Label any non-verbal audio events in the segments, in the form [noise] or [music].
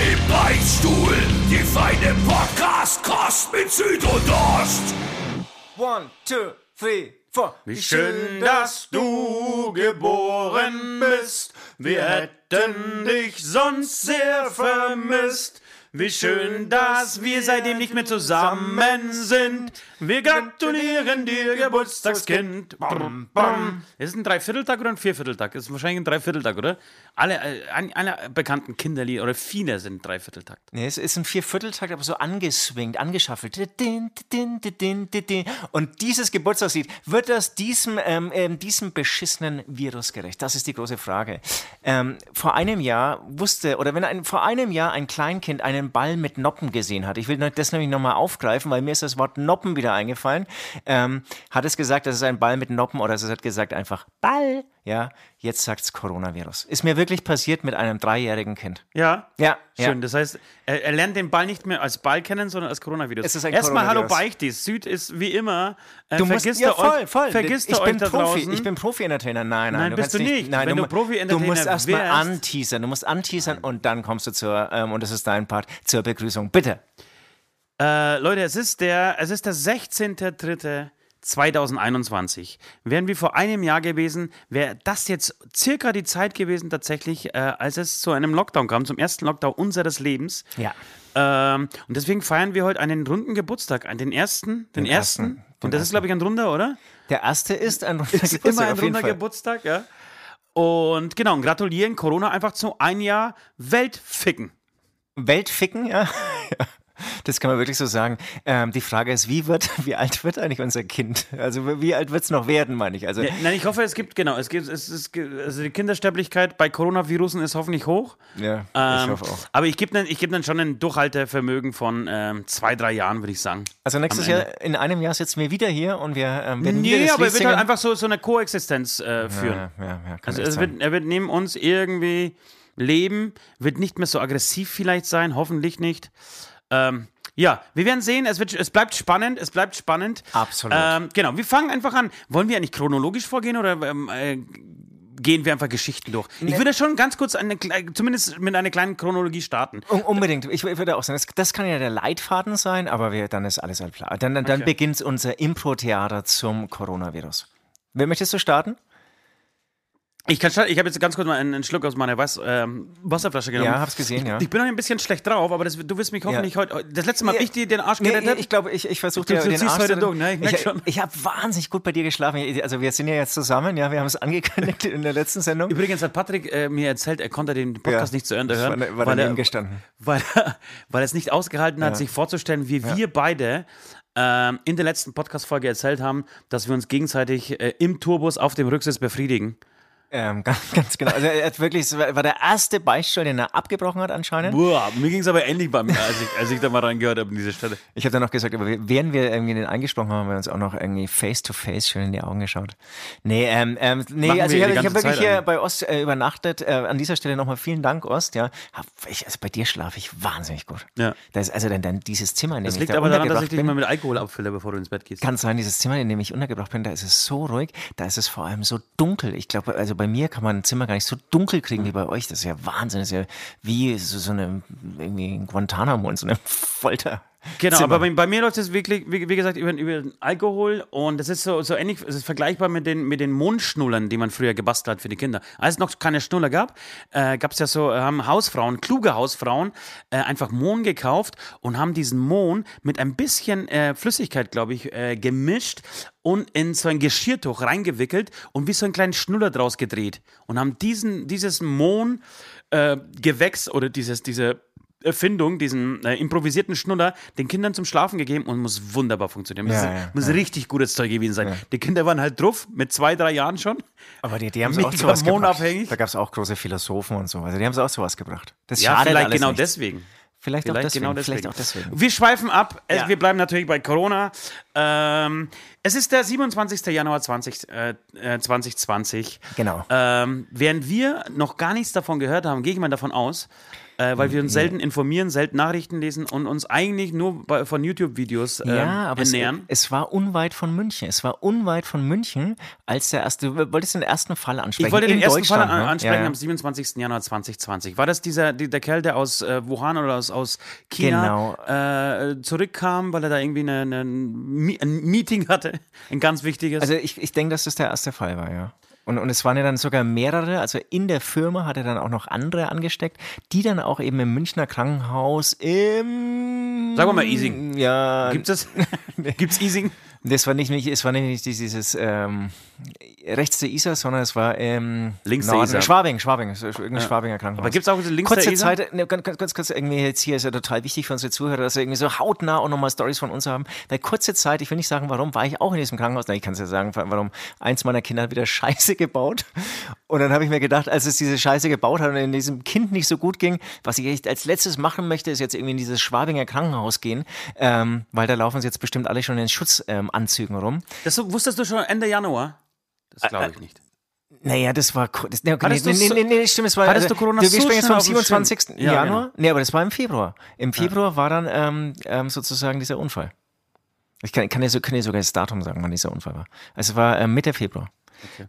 Im Beichtstuhl, die feine Podcast-Kost mit Süd und Ost. One, two, three, four. Wie schön, dass du geboren bist. Wir hätten dich sonst sehr vermisst. Wie schön, dass wir seitdem nicht mehr zusammen sind. Wir gratulieren dir, Geburtstagskind. Bam, bam. Ist es ein Dreivierteltag oder ein Viervierteltag? Ist wahrscheinlich ein Dreivierteltag, oder? Alle, äh, alle bekannten Kinderlieder oder viele sind Dreivierteltakt. Nee, es ist ein Viervierteltakt, aber so angeswingt, angeschaffelt. Und dieses Geburtstagslied, wird das diesem, ähm, ähm, diesem beschissenen Virus gerecht? Das ist die große Frage. Ähm, vor einem Jahr wusste, oder wenn ein, vor einem Jahr ein Kleinkind einen Ball mit Noppen gesehen hat, ich will das nämlich nochmal aufgreifen, weil mir ist das Wort Noppen wieder eingefallen, ähm, hat es gesagt, das ist ein Ball mit Noppen oder es hat gesagt einfach Ball. Ja, jetzt sagt es Coronavirus. Ist mir wirklich passiert mit einem dreijährigen Kind. Ja? Ja. Schön. Ja. Das heißt, er, er, lernt den Ball nicht mehr als Ball kennen, sondern als Coronavirus. Es ist ein Erstmal Hallo. Beichtis. Süd ist wie immer. Äh, Du musst, vergisst ja, voll, voll. Vergisst ich er bin Profi, draußen. ich bin Profi-Entertainer. Nein, nein, Nein, du bist du nicht. Nein, Wenn du mu- Profi-Entertainer Du musst erstmal anteasern. Du musst anteasern und dann kommst du zur, ähm, und das ist dein Part, zur Begrüßung. Bitte. Äh, Leute, es ist der, es ist der 16.03.2021. Wären wir vor einem Jahr gewesen, wäre das jetzt circa die Zeit gewesen, tatsächlich, äh, als es zu einem Lockdown kam, zum ersten Lockdown unseres Lebens. Ja. Ähm, und deswegen feiern wir heute einen runden Geburtstag, den ersten, den, Den ersten. ersten, den und das ist, glaube ich, ein runder, oder? Der erste ist ein runder [laughs] ist Geburtstag, immer ein runder Fall. Geburtstag, ja. Und genau, und gratulieren Corona einfach zu ein Jahr Weltficken. Weltficken, ja. [laughs] Das kann man wirklich so sagen. Ähm, die Frage ist, wie wird, [laughs] wie alt wird eigentlich unser Kind? Also wie alt wird es noch werden, meine ich? Also nein, ich hoffe, es gibt, genau, es gibt, es, es, also die Kindersterblichkeit bei Coronavirusen ist hoffentlich hoch. ja, Ähm, ich hoffe auch. Aber ich gebe dann, ich geb dann schon ein Durchhaltevermögen von ähm, zwei, drei Jahren, würde ich sagen. Also nächstes. Jahr, in einem Jahr sitzen wir wieder hier und wir ähm, werden Nee, aber er wird halt einfach so, so eine Koexistenz äh, führen. Ja, ja, ja, Also es wird, er wird neben uns irgendwie leben, wird nicht mehr so aggressiv vielleicht sein, hoffentlich nicht. Ähm, ja, wir werden sehen, es, wird, es bleibt spannend, es bleibt spannend. Absolut. Ähm, genau, wir fangen einfach an. Wollen wir eigentlich chronologisch vorgehen oder ähm, äh, gehen wir einfach Geschichten durch? Ich würde schon ganz kurz, eine, zumindest mit einer kleinen Chronologie starten. Un unbedingt. Ich würde auch sagen, das, das kann ja der Leitfaden sein, aber wir, dann ist alles halt klar. Dann, dann, dann Okay. beginnt unser Impro-Theater zum Coronavirus. Wer möchtest du starten? Ich, kann ich habe jetzt ganz kurz mal einen, einen Schluck aus meiner Weiß, ähm, Wasserflasche genommen. Ja, hab's gesehen, ja. Ich bin noch ein bisschen schlecht drauf, aber das, du wirst mich hoffentlich heute. Das letzte Mal habe ich dir den Arsch Nee, gerettet. ich glaube, ich, ich versuche dir den Arsch heute zu- durch, ne? Ich ich. Ich habe wahnsinnig gut bei dir geschlafen. Also wir sind ja jetzt zusammen, ja, wir haben es [laughs] angekündigt in der letzten Sendung. Übrigens hat Patrick äh, mir erzählt, er konnte den Podcast Ja, nicht zu Ende hören, war- war weil, er, gestanden. weil, er, weil er es nicht ausgehalten hat, Ja. sich vorzustellen, wie wir beide ähm, in der letzten Podcast-Folge erzählt haben, dass wir uns gegenseitig äh, im Tourbus auf dem Rücksitz befriedigen. Ähm, [laughs] ganz, ganz genau. Also er hat wirklich, es war der erste Beichtstuhl, den er abgebrochen hat anscheinend. Boah, mir ging es aber ähnlich bei mir, als ich, als ich da mal reingehört habe an diese Stelle. Ich habe dann noch gesagt, aber während wir irgendwie den eingesprochen haben, haben wir uns auch noch irgendwie face to face schön in die Augen geschaut. Nee, ähm, ähm, nee, Machen also ich habe hab wirklich Zeit hier eigentlich. bei Ost äh, übernachtet. Äh, an dieser Stelle nochmal vielen Dank, Ost. Ja, Hab ich, also bei dir schlafe ich wahnsinnig gut. Ja. Das ist also dann, dann dieses Zimmer, in dem Das ich liegt da aber daran, dass untergebracht ich dich bin. mal mit Alkohol abfülle, bevor du ins Bett gehst. Kann sein, dieses Zimmer, in dem ich untergebracht bin, da ist es so ruhig, da ist es vor allem so dunkel. Ich glaube, also bei mir kann man ein Zimmer gar nicht so dunkel kriegen wie bei euch. Das ist ja Wahnsinn. Das ist ja wie so, so eine, irgendwie ein Guantanamo in so einem [laughs] Folter. Genau, Zimmer. aber bei, bei mir läuft es wirklich, wie, wie gesagt, über, über den Alkohol und das ist so, so ähnlich, es ist vergleichbar mit den, mit den Mondschnullern, die man früher gebastelt hat für die Kinder. Als es noch keine Schnuller gab, äh, gab es ja so, haben Hausfrauen, kluge Hausfrauen, äh, einfach Mohn gekauft und haben diesen Mohn mit ein bisschen äh, Flüssigkeit, glaube ich, äh, gemischt und in so ein Geschirrtuch reingewickelt und wie so einen kleinen Schnuller draus gedreht und haben diesen, dieses Mohn äh, Gewächs oder dieses, diese Erfindung, diesen äh, improvisierten Schnuller, den Kindern zum Schlafen gegeben und muss wunderbar funktionieren. Muss, Ja, ja, muss richtig gutes Zeug gewesen sein. Die Kinder waren halt drauf, mit zwei, drei Jahren schon. Aber die, die haben Mega auch sowas gebracht. Da gab es auch große Philosophen und so. Also die haben es auch sowas gebracht. Das Ja, schadet vielleicht genau nichts. deswegen. Vielleicht, auch Vielleicht deswegen. genau deswegen. Vielleicht auch deswegen. Wir schweifen ab. Es- Ja. Wir bleiben natürlich bei Corona. Ähm, es ist der 27. Januar 20, äh, äh, 2020. Genau. Ähm, während wir noch gar nichts davon gehört haben, gehe ich mal davon aus, äh, weil wir uns selten informieren, selten Nachrichten lesen und uns eigentlich nur bei, von YouTube-Videos ähm, Ja, aber es, ernähren. es war unweit von München. Es war unweit von München, als der erste. Du wolltest den ersten Fall ansprechen. Ich wollte den ersten Fall an, ne? ansprechen Ja, ja. am 27. Januar 2020. War das dieser, die, der Kerl, der aus äh, Wuhan oder aus, aus China äh, zurückkam, weil er da irgendwie eine, eine, ein Meeting hatte? Ein ganz wichtiges. Also ich, ich denke, dass das der erste Fall war, ja. Und, und es waren ja dann sogar mehrere, also in der Firma hat er dann auch noch andere angesteckt, die dann auch eben im Münchner Krankenhaus im... Sagen wir mal Easing. Ja, Gibt es? Gibt's [laughs] Easing? Das war nicht, es war nicht dieses ähm, rechts der Isar, sondern es war ähm, Links der Norden, Isar. Schwabing, Schwabing, irgendein Schwabinger Krankenhaus. Aber gibt's auch links Kurze der Isar? Zeit, ne, ganz, ganz, kurz, irgendwie jetzt hier ist ja total wichtig für unsere Zuhörer, dass wir irgendwie so hautnah auch nochmal Stories von uns haben. Weil kurze Zeit, ich will nicht sagen, warum, war ich auch in diesem Krankenhaus. Na, ich kann es ja sagen, warum. Eins meiner Kinder hat wieder [laughs] Scheiße gebaut. Und dann habe ich mir gedacht, als es diese Scheiße gebaut hat und in diesem Kind nicht so gut ging, was ich echt als letztes machen möchte, ist jetzt irgendwie in dieses Schwabinger Krankenhaus gehen, ähm, weil da laufen sie jetzt bestimmt alle schon in Schutzanzügen ähm, Anzügen rum. Das wusstest du schon Ende Januar? Das glaube ich nicht. Naja, das war. Das, nee, okay, nee, nee, so- nee, nee, stimmt, es war. hattest du Corona wir so sprechen jetzt vom auf dem Schirm? 27. Ja, Januar. genau. Nee, aber das war im Februar. Im Februar war dann ähm, ähm, sozusagen dieser Unfall. Ich kann, kann, dir, so, kann dir sogar das Datum sagen, wann dieser Unfall war. Also es war ähm, Mitte Februar.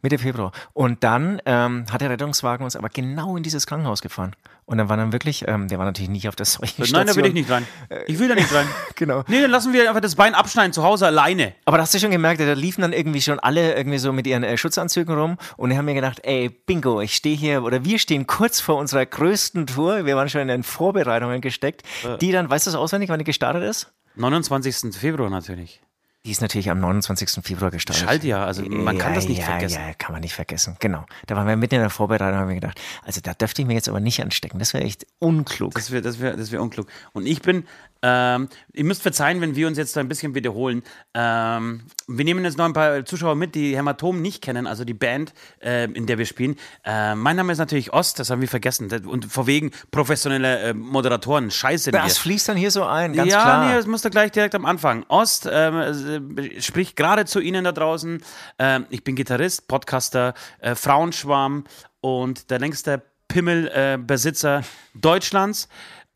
Mitte Februar. Und dann ähm, hat der Rettungswagen uns aber genau in dieses Krankenhaus gefahren. Und dann war dann wirklich, ähm, der war natürlich nicht auf der Seuchenstation. Nein, da will ich nicht rein. Ich will da nicht rein. [laughs] Genau. Nee, dann lassen wir einfach das Bein abschneiden zu Hause alleine. Aber da hast du schon gemerkt, da liefen dann irgendwie schon alle irgendwie so mit ihren äh, Schutzanzügen rum und die haben mir gedacht, ey, bingo, ich stehe hier oder wir stehen kurz vor unserer größten Tour. Wir waren schon in den Vorbereitungen gesteckt, die dann, weißt du das auswendig, wann die gestartet ist? 29. Februar natürlich. Die ist natürlich am 29. Februar gestartet. Schaltjahr, also man kann das nicht ja, vergessen. Ja, kann man nicht vergessen, genau. Da waren wir mitten in der Vorbereitung und haben wir gedacht, also da dürfte ich mir jetzt aber nicht anstecken. Das wäre echt unklug. Das wäre das wär, das wär unklug. Und ich bin, ähm, ihr müsst verzeihen, wenn wir uns jetzt so ein bisschen wiederholen. Ähm, wir nehmen jetzt noch ein paar Zuschauer mit, die Hämatom nicht kennen, also die Band, äh, in der wir spielen. Äh, mein Name ist natürlich Ost, das haben wir vergessen. Und vor wegen professionelle äh, Moderatoren, scheiße. das fließt dann hier so ein, ganz ja, klar. nee, das musst du gleich direkt am Anfang. Ost ähm, äh, spricht gerade zu Ihnen da draußen. Ähm, ich bin Gitarrist, Podcaster, äh, Frauenschwarm und der längste Pimmelbesitzer äh, Deutschlands.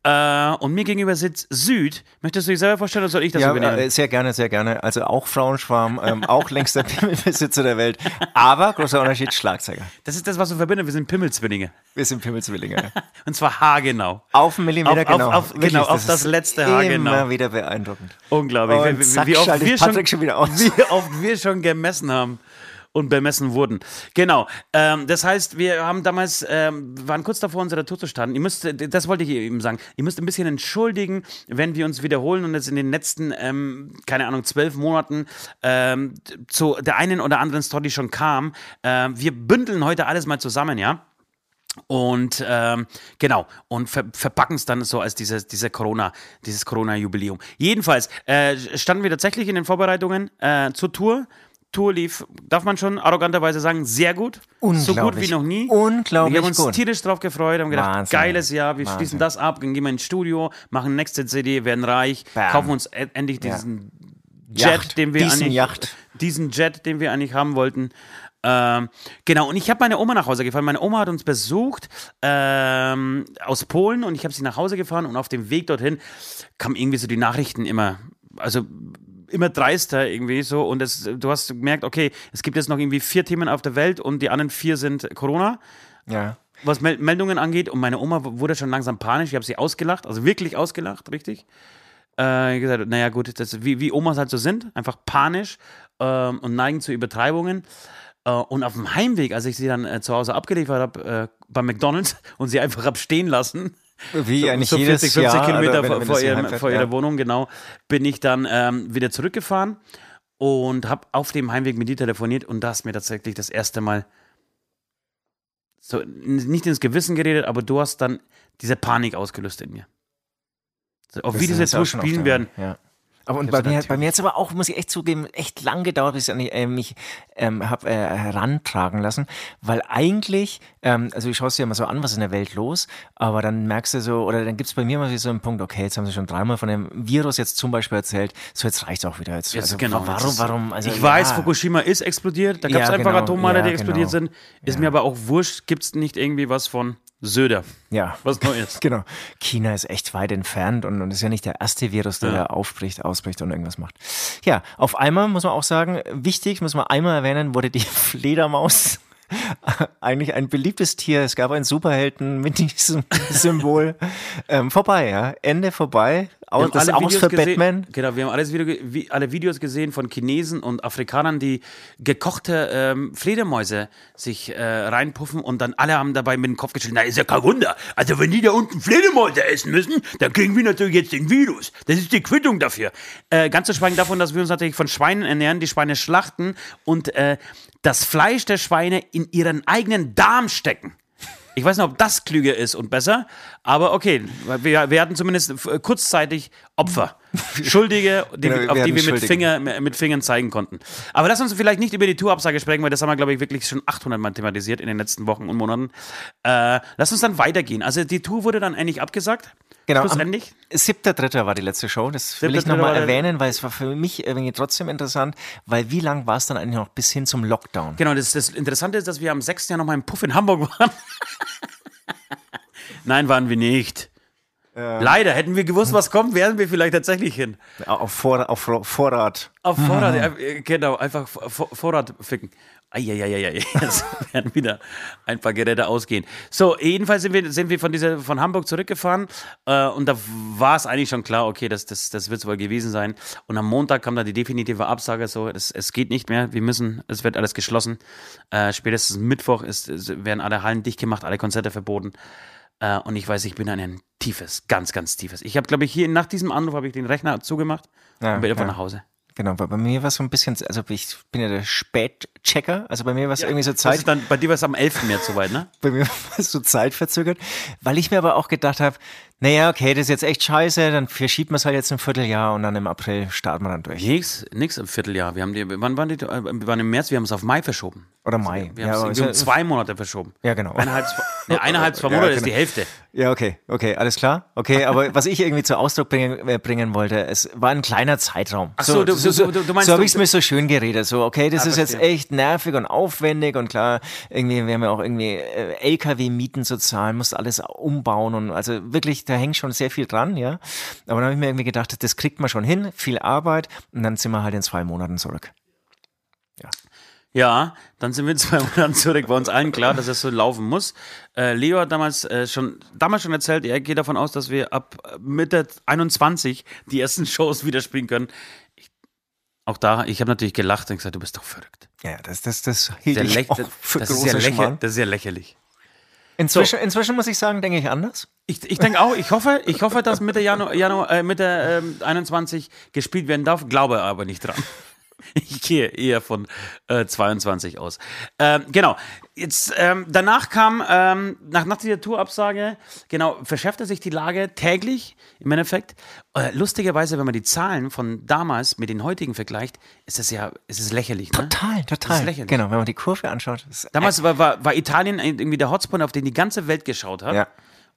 Äh, und mir gegenüber sitzt Süd. Möchtest du dich selber vorstellen oder soll ich das Ja, übernehmen? äh, sehr gerne, sehr gerne. Also auch Frauenschwarm, ähm, auch längster [laughs] Pimmelbesitzer der Welt. Aber großer Unterschied, Schlagzeuger. das ist das, was wir verbinden. Wir sind Pimmelzwillinge. Wir sind Pimmelzwillinge. [laughs] Und zwar haargenau. Auf einen Millimeter Auf- auf- genau. auf- genau, auf das letzte Haar Immer genau. wieder beeindruckend. Unglaublich. Und wie, zack, wie, oft wir Patrick schon wieder aus. [laughs] Wie oft wir schon gemessen haben und bemessen wurden. Genau. Ähm, das heißt, wir haben damals, ähm, waren kurz davor, unsere Tour zu starten. Ihr müsst, das wollte ich eben sagen, ihr müsst ein bisschen entschuldigen, wenn wir uns wiederholen und jetzt in den letzten, ähm, keine Ahnung, zwölf Monaten ähm, zu der einen oder anderen Story schon kam. Ähm, wir bündeln heute alles mal zusammen, ja? Und ähm, genau, und ver verpacken es dann so als dieses, diese Corona, dieses Corona-Jubiläum. Jedenfalls äh, standen wir tatsächlich in den Vorbereitungen äh, zur Tour. Tour lief, darf man schon arroganterweise sagen, sehr gut. So gut Unglaublich. wie noch nie. Unglaublich Wir haben uns gut. tierisch drauf gefreut, haben gedacht, Wahnsinn. geiles Jahr, wir Wahnsinn. schließen das ab, gehen wir ins Studio, machen nächste CD, werden reich, Bam. kaufen uns e- endlich Ja. diesen Jet, Yacht. den wir Diesen eigentlich, Yacht. diesen Jet, den wir eigentlich haben wollten. Ähm, genau, und ich habe meine Oma nach Hause gefahren. Meine Oma hat uns besucht ähm, aus Polen und ich habe sie nach Hause gefahren und auf dem Weg dorthin kamen irgendwie so die Nachrichten immer, also immer dreister irgendwie so und es, du hast gemerkt, okay, es gibt jetzt noch irgendwie vier Themen auf der Welt und die anderen vier sind Corona Ja. was Mel Meldungen angeht. Und meine Oma wurde schon langsam panisch. Ich habe sie ausgelacht, also wirklich ausgelacht, richtig. Äh, gesagt, naja, gut, das, wie, wie Omas halt so sind, einfach panisch ähm, und neigen zu Übertreibungen. Äh, und auf dem Heimweg, als ich sie dann äh, zu Hause abgeliefert habe, äh, bei McDonalds [laughs] und sie einfach hab stehen lassen, Wie so, eigentlich so jedes 40, 50 Jahr, Kilometer vor, das ihrem, heimfährt, vor ihrer ja. Wohnung, genau, bin ich dann ähm, wieder zurückgefahren und habe auf dem Heimweg mit dir telefoniert und da hast mir tatsächlich das erste Mal so nicht ins Gewissen geredet, aber du hast dann diese Panik ausgelöst in mir. So, auf Das wie diese jetzt schon spielen werden. Ja. Aber und bei mir, bei mir jetzt aber auch, muss ich echt zugeben, echt lang gedauert, bis ich die, äh, mich ähm, habe äh, herantragen lassen, weil eigentlich, ähm, also ich schaue es dir immer so an, was in der Welt los, aber dann merkst du so, oder dann gibt es bei mir mal so einen Punkt, okay, jetzt haben sie schon dreimal von dem Virus jetzt zum Beispiel erzählt, so jetzt reicht auch wieder. Jetzt, Jetzt, also, genau, warum, warum, also ich weiß, ja. Fukushima ist explodiert. Da gab es Ja, einfach genau. Die Ja, explodiert genau. sind. Ist mir aber auch wurscht. Gibt es nicht irgendwie was von Söder? Ja. Was Neues? [laughs] Genau. China ist echt weit entfernt und, und ist ja nicht der erste Virus, der da aufbricht, ausbricht und irgendwas macht. Ja, auf einmal muss man auch sagen, wichtig, muss man einmal erwähnen, wurde die [laughs] Fledermaus [laughs] eigentlich ein beliebtes Tier. Es gab einen Superhelden mit diesem Symbol. Ähm, vorbei, ja. Ende vorbei. Aus, das alle aus Videos für gesehen- Batman. Genau, wir haben alles Video, wie, alle Videos gesehen von Chinesen und Afrikanern, die gekochte ähm, Fledermäuse sich äh, reinpuffen und dann alle haben dabei mit dem Kopf geschüttelt. Na, ist ja kein Wunder. Also wenn die da unten Fledermäuse essen müssen, dann kriegen wir natürlich jetzt den Virus. Das ist die Quittung dafür. Äh, ganz zu schweigen davon, dass wir uns natürlich von Schweinen ernähren, die Schweine schlachten und äh, das Fleisch der Schweine in ihren eigenen Darm stecken. Ich weiß nicht, ob das klüger ist und besser, aber okay, wir, wir hatten zumindest äh, kurzzeitig Opfer. [laughs] Schuldige, die, Genau, auf die wir mit. Finger, mit Fingern zeigen konnten. Aber lass uns vielleicht nicht über die Tourabsage sprechen, weil das haben wir, glaube ich, wirklich schon 800 Mal thematisiert in den letzten Wochen und Monaten. Äh, lass uns dann weitergehen. Also die Tour wurde dann eigentlich abgesagt. Genau, Schlussendlich. 7.3. war die letzte Show. Das will ich 7.3. war nochmal erwähnen, weil es war für mich irgendwie trotzdem interessant, weil wie lang war es dann eigentlich noch bis hin zum Lockdown? Genau, das, das Interessante ist, dass wir am 6. Jahr noch mal im Puff in Hamburg waren. [laughs] Nein, waren wir nicht. Leider, hätten wir gewusst, was kommt, wären wir vielleicht tatsächlich hin. Auf, Vor auf Vorrat. Auf Vorrat, äh, genau, einfach Vor- Vorrat ficken. Eieieiei, [laughs] jetzt werden wieder ein paar Geräte ausgehen. So, jedenfalls sind wir, sind wir von, dieser, von Hamburg zurückgefahren äh, und da war es eigentlich schon klar, okay, das, das, das wird es wohl gewesen sein. Und am Montag kam dann die definitive Absage, so, es, es geht nicht mehr, wir müssen, es wird alles geschlossen. Äh, spätestens Mittwoch ist, werden alle Hallen dicht gemacht, alle Konzerte verboten. Äh, und ich weiß, ich bin in ein tiefes, ganz, ganz tiefes. Ich habe, glaube ich, hier nach diesem Anruf habe ich den Rechner zugemacht Ja, und bin einfach ja. nach Hause. Genau, bei, bei mir war es so ein bisschen, also ich bin ja der Spätchecker, also bei mir war es irgendwie so Zeit, ist dann, bei dir war es am 11. März soweit, ne? [laughs] bei mir war es so zeitverzögert, weil ich mir aber auch gedacht habe, naja, okay, das ist jetzt echt scheiße, dann verschiebt man es halt jetzt ein Vierteljahr und dann im April starten wir dann durch. Nix, nix im Vierteljahr. Wir haben die, wann waren die, äh, wir waren im März, wir haben es auf Mai verschoben. Oder Mai. Wir haben es aber irgendwie um ist- zwei Monate verschoben. Ja, genau. Eineinhalb, zwei, [laughs] nee, eineinhalb, zwei Ja, Monate ist genau. die Hälfte. Ja, okay, okay, alles klar. Okay, aber [laughs] was ich irgendwie zu Ausdruck bringen, äh, bringen wollte, es war ein kleiner Zeitraum. Ach so, du- so, so, du- du meinst, so habe ich es mir so schön geredet. So, okay, das Ah, ist jetzt echt nervig und aufwendig und klar, irgendwie, wir haben ja auch irgendwie äh, LKW-Mieten zu zahlen, musst alles umbauen und also wirklich, da hängt schon sehr viel dran, ja. Aber dann habe ich mir irgendwie gedacht, das kriegt man schon hin, viel Arbeit und dann sind wir halt in zwei Monaten zurück. Ja, dann sind wir in zwei [laughs] Monaten zurück. War uns allen klar, dass es so laufen muss. Äh, Leo hat damals, äh, schon, damals schon erzählt, er geht davon aus, dass wir ab Mitte 21 die ersten [laughs] Shows wieder spielen können. Auch da, ich habe natürlich gelacht und gesagt, du bist doch verrückt. Ja, das, das, das hielt Der ich auch für das, ist ja lächer, das ist ja lächerlich. Inzwischen, inzwischen muss ich sagen, denke ich anders. Ich, ich denke auch, ich hoffe, ich hoffe, dass Mitte Januar, Januar äh, Mitte ähm, 21 gespielt werden darf, glaube aber nicht dran. [laughs] Ich gehe eher von äh, 22 aus. Ähm, genau. Jetzt ähm, danach kam ähm, nach, nach dieser Tourabsage genau verschärfte sich die Lage täglich im Endeffekt. Äh, lustigerweise, wenn man die Zahlen von damals mit den heutigen vergleicht, ist es ja, ist es lächerlich. Ne? Total, Das total. ist lächerlich. Genau, wenn man die Kurve anschaut. Das Damals war, war, war Italien irgendwie der Hotspot, auf den die ganze Welt geschaut hat. Ja.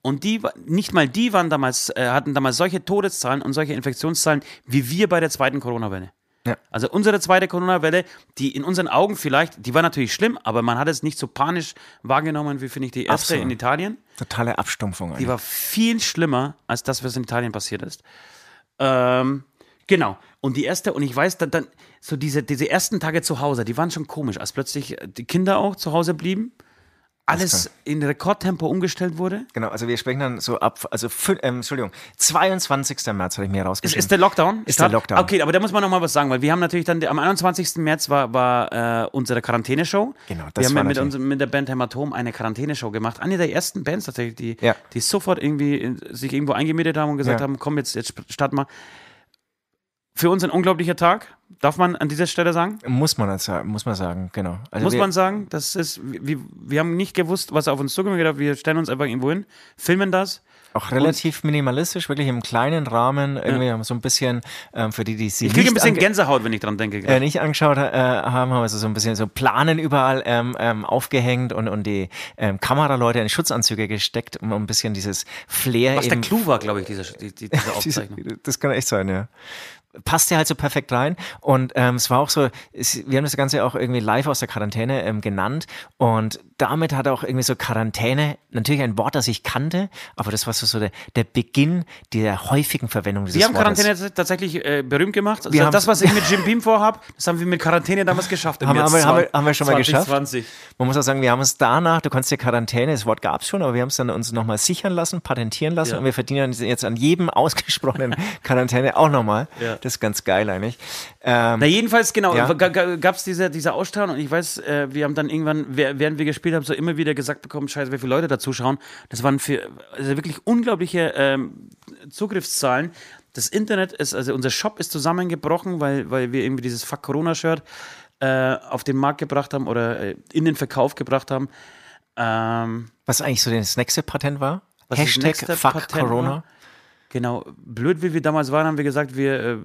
Und die, nicht mal die waren damals, äh, hatten damals solche Todeszahlen und solche Infektionszahlen wie wir bei der zweiten Corona-Welle. Ja. Also unsere zweite Corona-Welle, die in unseren Augen vielleicht, die war natürlich schlimm, aber man hat es nicht so panisch wahrgenommen wie, finde ich, die erste Absolut. in Italien. Totale Abstumpfung. Die eigentlich. war viel schlimmer als das, was in Italien passiert ist. Ähm, genau. Und die erste, und ich weiß, dann, dann so diese, diese ersten Tage zu Hause, die waren schon komisch, als plötzlich die Kinder auch zu Hause blieben, alles in Rekordtempo umgestellt wurde. Genau, also wir sprechen dann so ab, also, ähm, Entschuldigung, 22. März habe ich mir Ist, rausgeschrieben. ist der Lockdown? Ist der Lockdown. Okay, aber da muss man noch mal was sagen, weil wir haben natürlich dann, am 21. März war, war äh, unsere Quarantäneshow. Genau, das wir haben war mit, uns, mit der Band Hämatom eine Quarantäneshow gemacht. Eine der ersten Bands tatsächlich, die, Ja. die sofort irgendwie in, sich irgendwo eingemietet haben und gesagt Ja. haben, komm, jetzt, jetzt starten wir. Für uns ein unglaublicher Tag, darf man an dieser Stelle sagen. muss man das sagen, muss man sagen, genau. Also Muss man sagen, das ist, wir, wir haben nicht gewusst, was auf uns zukommt. Wir stellen uns einfach irgendwo hin, filmen das Auch relativ minimalistisch, wirklich im kleinen Rahmen, irgendwie so ein bisschen ähm, für die, die sie Ich kriege ein bisschen Gänsehaut, wenn ich dran denke. äh, nicht angeschaut äh, haben, haben also so ein bisschen so Planen überall ähm, ähm, aufgehängt und, und die ähm, Kameraleute in Schutzanzüge gesteckt, um ein bisschen dieses Flair Was der Clou war, glaube ich, dieser, die, die, diese [laughs] diese, Aufzeichnung. das kann echt sein, ja. Passte halt so perfekt rein. Und ähm, es war auch so, es, wir haben das Ganze auch irgendwie live aus der Quarantäne ähm, genannt. Und damit hat auch irgendwie so Quarantäne, natürlich ein Wort, das ich kannte, aber das war so, so der, der Beginn der häufigen Verwendung dieses Wir haben Wortes. Quarantäne tatsächlich äh, berühmt gemacht. Also das, was ich mit [laughs] Jim Beam vorhab, das haben wir mit Quarantäne damals geschafft. im Haben haben wir- haben wir- 20- haben wir schon mal geschafft? 2020. Man muss auch sagen, wir haben uns danach, du konntest dir Quarantäne, das Wort gab es schon, aber wir haben es dann uns nochmal sichern lassen, patentieren lassen Ja. und wir verdienen jetzt an jedem [laughs] ausgesprochenen Quarantäne auch nochmal. Ja. Das ist ganz geil eigentlich. Ähm, Na jedenfalls, genau, Ja. gab es diese, diese Ausstrahlung und ich weiß, äh, wir haben dann irgendwann, während wir gespielt haben, so immer wieder gesagt bekommen, scheiße, wie viele Leute da zuschauen. Das waren für, also wirklich unglaubliche ähm, Zugriffszahlen. Das Internet ist, also unser Shop ist zusammengebrochen, weil, weil wir irgendwie dieses Fuck Corona-Shirt äh, auf den Markt gebracht haben oder äh, in den Verkauf gebracht haben. Ähm, was eigentlich so das nächste Patent war? Was Hashtag Fuck Patent Corona. war? Genau, blöd wie wir damals waren, haben wir gesagt, wir, äh,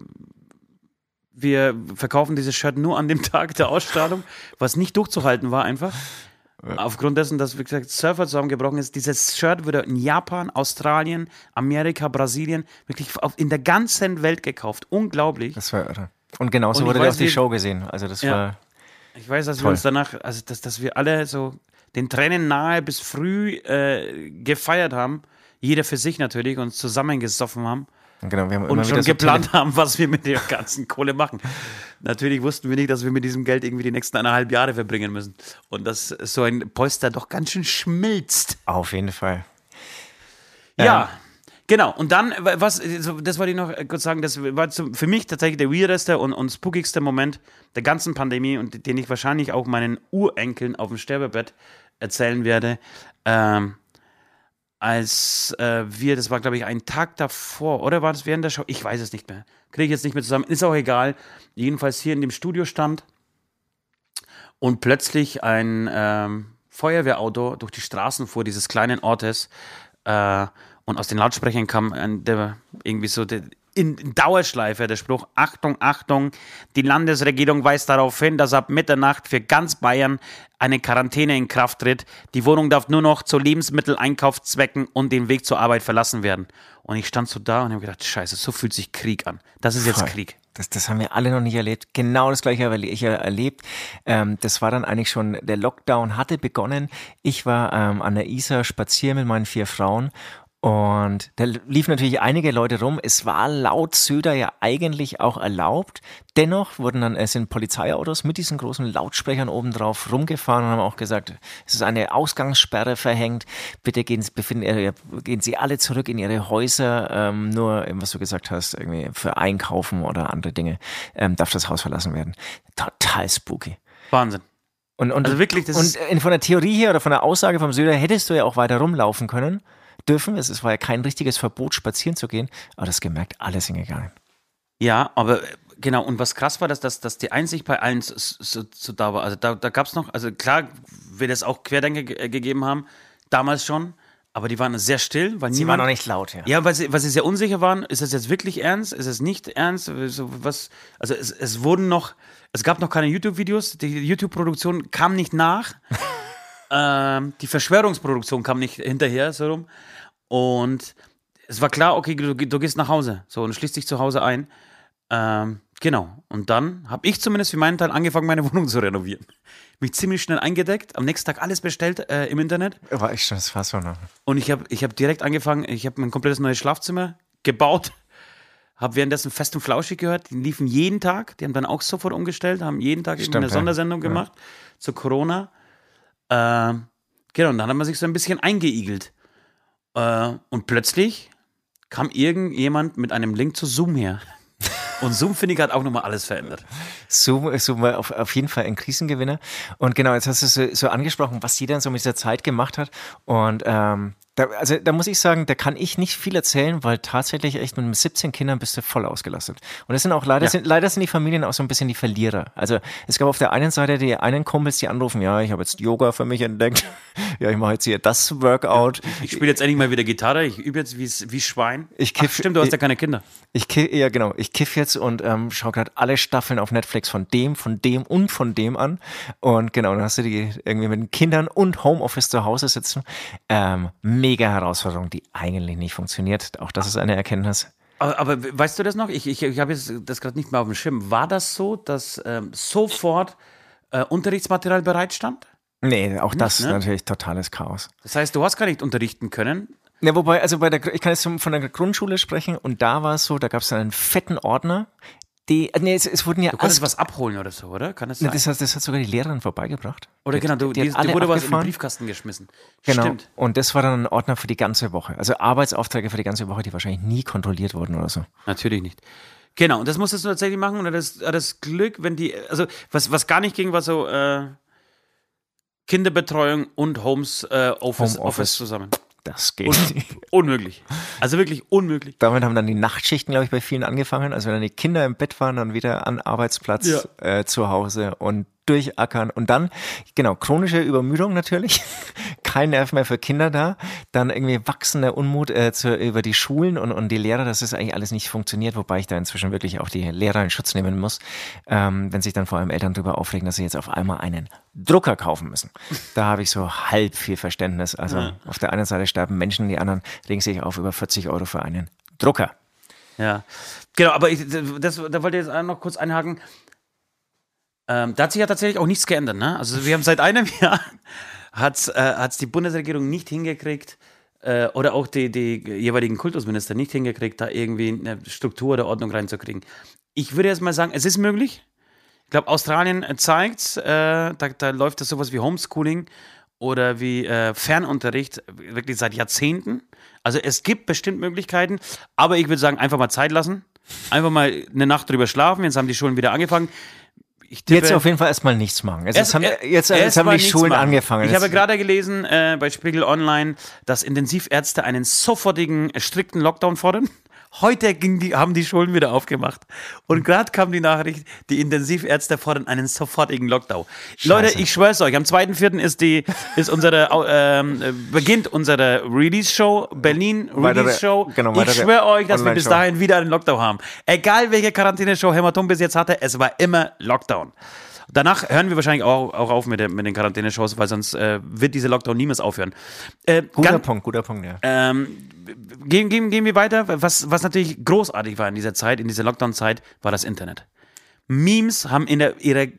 wir verkaufen dieses Shirt nur an dem [laughs] Tag der Ausstrahlung, was nicht durchzuhalten war einfach. Aufgrund dessen, dass, wie gesagt, Surfer zusammengebrochen ist. Dieses Shirt wurde in Japan, Australien, Amerika, Brasilien, wirklich in der ganzen Welt gekauft. Unglaublich. Das war irre. Und genauso Und wurde weiß, auch die wie- Show gesehen. Also das Ja. war Ich weiß, dass wir Toll. uns danach, also dass, dass wir alle so den Tränen nahe bis früh äh, gefeiert haben. Jeder für sich natürlich, uns zusammengesoffen haben. genau, wir haben und schon wieder so geplant haben, was wir mit der ganzen Kohle machen. Natürlich wussten wir nicht, dass wir mit diesem Geld irgendwie die nächsten eineinhalb Jahre verbringen müssen. Und dass so ein Polster doch ganz schön schmilzt. Auf jeden Fall. Ja. Genau, und dann, was, das wollte ich noch äh, kurz sagen, das war für mich tatsächlich der weirdeste und, und spookigste Moment der ganzen Pandemie und den ich wahrscheinlich auch meinen Urenkeln auf dem Sterbebett erzählen werde. Ähm, als äh, wir, das war glaube ich ein Tag davor, oder war das während der Show? Ich weiß es nicht mehr. Kriege ich jetzt nicht mehr zusammen. Ist auch egal. Jedenfalls hier in dem Studio stand und plötzlich ein ähm, Feuerwehrauto durch die Straßen fuhr dieses kleinen Ortes äh, und aus den Lautsprechern kam ein, der, irgendwie so der, in, Dauerschleife der Spruch, Achtung, Achtung, die Landesregierung weist darauf hin, dass ab Mitternacht für ganz Bayern eine Quarantäne in Kraft tritt. Die Wohnung darf nur noch zu Lebensmitteleinkaufszwecken und den Weg zur Arbeit verlassen werden. Und ich stand so da und habe gedacht, scheiße, so fühlt sich Krieg an. Das ist jetzt Voll. Krieg. Das, das haben wir alle noch nicht erlebt. Genau das gleiche habe ich ja erlebt. Ähm, das war dann eigentlich schon, der Lockdown hatte begonnen. Ich war ähm, an der Isar spazieren mit meinen vier Frauen und da liefen natürlich einige Leute rum. Es war laut Söder ja eigentlich auch erlaubt. Dennoch wurden dann, es sind Polizeiautos mit diesen großen Lautsprechern oben drauf rumgefahren und haben auch gesagt, es ist eine Ausgangssperre verhängt. Bitte gehen Sie, befinden, äh, gehen Sie alle zurück in Ihre Häuser. Ähm, nur, ähm, was du gesagt hast, irgendwie für Einkaufen oder andere Dinge ähm, darf das Haus verlassen werden. Total spooky. Wahnsinn. Und, und, Also wirklich, das und von der Theorie her oder von der Aussage vom Söder hättest du ja auch weiter rumlaufen können, dürfen. Es es war ja kein richtiges Verbot, spazieren zu gehen, aber das gemerkt, alle sind gegangen. Ja, aber äh, genau, und was krass war, dass, dass, dass die Einsicht bei allen so, so, so da war. Also da, da gab es noch, also klar, wird es auch Querdenker ge- äh, gegeben haben, damals schon, aber die waren sehr still, weil Sie niemand. war noch nicht laut, ja. Ja, weil sie, weil sie sehr unsicher waren, ist das jetzt wirklich ernst? Ist es nicht ernst? So, was, also es, es wurden noch, es gab noch keine YouTube-Videos, die YouTube-Produktion kam nicht nach. [laughs] ähm, die Verschwörungsproduktion kam nicht hinterher, so rum. Und es war klar, okay, du, du gehst nach Hause. So, und schließt dich zu Hause ein. Ähm, genau. Und dann habe ich zumindest für meinen Teil angefangen, meine [laughs] Wohnung zu renovieren. Mich ziemlich schnell eingedeckt, am nächsten Tag alles bestellt äh, im Internet. War echt schon, das war so noch. Und ich habe ich hab direkt angefangen, ich habe mein komplettes neues Schlafzimmer gebaut, [laughs] habe währenddessen Fest und Flauschig gehört, die liefen jeden Tag, die haben dann auch sofort umgestellt, haben jeden Tag Stimmt, eine ja. Sondersendung Ja. gemacht zu Corona. Ähm, genau, und dann hat man sich so ein bisschen eingeigelt. Äh, und plötzlich kam irgendjemand mit einem Link zu Zoom her. Und Zoom, finde ich, hat auch nochmal alles verändert. Zoom, Zoom war auf, auf jeden Fall ein Krisengewinner. Und genau, jetzt hast du so, so angesprochen, was die dann so mit dieser Zeit gemacht hat. Und ähm, da, also da muss ich sagen, da kann ich nicht viel erzählen, weil tatsächlich echt mit 17 Kindern bist du voll ausgelastet. Und es sind auch leider, Ja. sind, leider sind die Familien auch so ein bisschen die Verlierer. Also es gab auf der einen Seite die einen Kumpels, die anrufen, ja, ich habe jetzt Yoga für mich entdeckt. [laughs] ja, ich mache jetzt hier das Workout. Ich spiele jetzt endlich mal wieder Gitarre. Ich übe jetzt wie, wie Schwein. Ich Ach, kiff- stimmt, du hast ich- ja keine Kinder. Ich kiff, ja genau, ich kiff jetzt und ähm, schaue gerade alle Staffeln auf Netflix von dem, von dem und von dem an. Und genau, dann hast du die irgendwie mit den Kindern und Homeoffice zu Hause sitzen. Ähm, mega Herausforderung, die eigentlich nicht funktioniert. Auch das ist eine Erkenntnis. Aber, aber weißt du das noch? Ich, ich, ich habe jetzt das gerade nicht mehr auf dem Schirm. War das so, dass ähm, sofort äh, Unterrichtsmaterial bereitstand? Nee, auch das ne? ist natürlich totales Chaos. Das heißt, du hast gar nicht unterrichten können. Ja, wobei, also bei der, ich kann jetzt von der Grundschule sprechen und da war es so, da gab es einen fetten Ordner, die, äh, nee, es, es wurden ja Du konntest Ask- was abholen oder so, oder? Kann das Nee, sein? das, hat, das hat sogar die Lehrerin vorbeigebracht. oder Die genau, du, die die, alle wurde was in den. Briefkasten geschmissen. Genau. Stimmt. Und das war dann ein Ordner für die ganze Woche. Also Arbeitsaufträge für die ganze Woche, die wahrscheinlich nie kontrolliert wurden oder so. Natürlich nicht. Genau, und das musstest du tatsächlich machen und das, das Glück, wenn die, also was, was gar nicht ging, war so äh, Kinderbetreuung und Homes äh, Office, Homeoffice. Office zusammen. Das geht nicht. Unmöglich. Also wirklich unmöglich. Damit haben dann die Nachtschichten, glaube ich, bei vielen angefangen. Also wenn dann die Kinder im Bett waren, dann wieder an Arbeitsplatz äh, zu Hause und durchackern. Und dann, genau, chronische Übermüdung natürlich. [laughs] Kein Nerv mehr für Kinder da. Dann irgendwie wachsender Unmut äh, zu, über die Schulen und, und die Lehrer, dass es eigentlich alles nicht funktioniert, wobei ich da inzwischen wirklich auch die Lehrer in Schutz nehmen muss, ähm, wenn sich dann vor allem Eltern darüber aufregen, dass sie jetzt auf einmal einen Drucker kaufen müssen. Da habe ich so halb viel Verständnis. Also auf der einen Seite sterben Menschen, die anderen regen sich auf über 40 Euro für einen Drucker. Ja. Genau, aber ich, das, da wollte ich jetzt noch kurz einhaken. Ähm, da hat sich ja tatsächlich auch nichts geändert, ne? Also wir haben seit einem [laughs] Jahr hat's äh, hat's die Bundesregierung nicht hingekriegt äh, oder auch die, die jeweiligen Kultusminister nicht hingekriegt, da irgendwie eine Struktur oder Ordnung reinzukriegen. Ich würde jetzt mal sagen, es ist möglich. Ich glaube, Australien zeigt, äh, da, da läuft das sowas wie Homeschooling oder wie äh, Fernunterricht wirklich seit Jahrzehnten. Also es gibt bestimmt Möglichkeiten, aber ich würde sagen, einfach mal Zeit lassen. Einfach mal eine Nacht drüber schlafen. Jetzt haben die Schulen wieder angefangen. Ich tippe, Jetzt auf jeden Fall erstmal nichts machen. Jetzt, Erst- haben, jetzt, jetzt haben die Schulen machen. angefangen. Ich Jetzt- habe gerade gelesen äh, bei Spiegel Online, dass Intensivärzte einen sofortigen, äh, strikten Lockdown fordern. Heute ging die, haben die Schulen wieder aufgemacht. Und gerade kam die Nachricht, die Intensivärzte fordern einen sofortigen Lockdown. Leute, ich schwör's euch, am 2.4. ist die, ist unsere, ähm, äh, beginnt unsere Release-Show, Berlin Release-Show. genau, ich schwöre euch, dass wir bis dahin wieder einen Lockdown haben. Egal welche Quarantäneshow Hämatom bis jetzt hatte, es war immer Lockdown. Danach hören wir wahrscheinlich auch, auch auf mit, der, mit den Quarantäneshows, weil sonst äh, wird dieser Lockdown niemals aufhören. Äh, guter ganz- Punkt, guter Punkt, ja. ähm, gehen, gehen, gehen wir weiter. Was, was natürlich großartig war in dieser Zeit, in dieser Lockdown-Zeit, war das Internet. Memes haben in der, ihre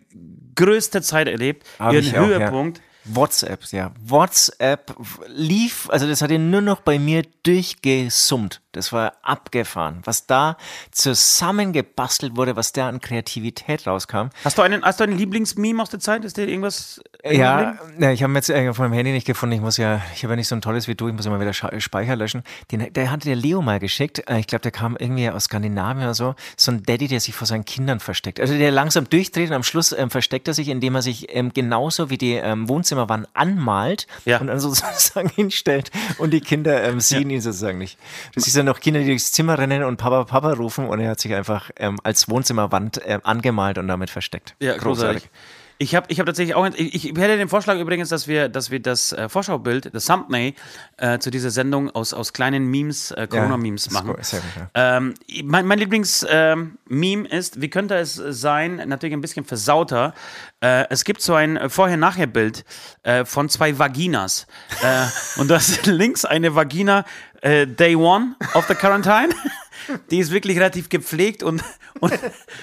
größte Zeit erlebt, Hab ihren ich auch, ja. Höhepunkt. WhatsApp, ja. WhatsApp lief, also das hat ja nur noch bei mir durchgesummt. Das war abgefahren. Was da zusammengebastelt wurde, was da an Kreativität rauskam. Hast du einen, hast du einen Lieblingsmeme aus der Zeit? Ist dir irgendwas? Ja, ja, ich habe jetzt von meinem Handy nicht gefunden. Ich muss ja, ich habe ja nicht so ein tolles wie du, ich muss immer wieder Speicher löschen. Den, der hatte der Leo mal geschickt. Äh, Ich glaube, der kam irgendwie aus Skandinavien oder so. So ein Daddy, der sich vor seinen Kindern versteckt. Also der langsam durchdreht und am Schluss ähm, versteckt er sich, indem er sich ähm, genauso wie die ähm, Wohnzimmerwand anmalt Ja. und dann sozusagen [laughs] hinstellt und die Kinder ähm, sehen ihn sozusagen nicht. Das ist dann noch Kinder, die durchs Zimmer rennen und Papa, Papa rufen und er hat sich einfach ähm, als Wohnzimmerwand ähm, angemalt und damit versteckt. Ja, großartig. Ich habe ich hab tatsächlich auch, ich, ich hätte den Vorschlag übrigens, dass wir, dass wir das äh, Vorschaubild, das Thumbnail äh, zu dieser Sendung aus, aus kleinen Memes, äh, Corona-Memes ist machen. sehr gut, ja. Ähm, mein mein Lieblings-Meme ist, wie könnte es sein, natürlich ein bisschen versauter. Äh, es gibt so ein Vorher-Nachher-Bild äh, von zwei Vaginas. äh, und das [laughs] ist links eine Vagina äh, Day One of the Quarantine. [laughs] Die ist wirklich relativ gepflegt und, und,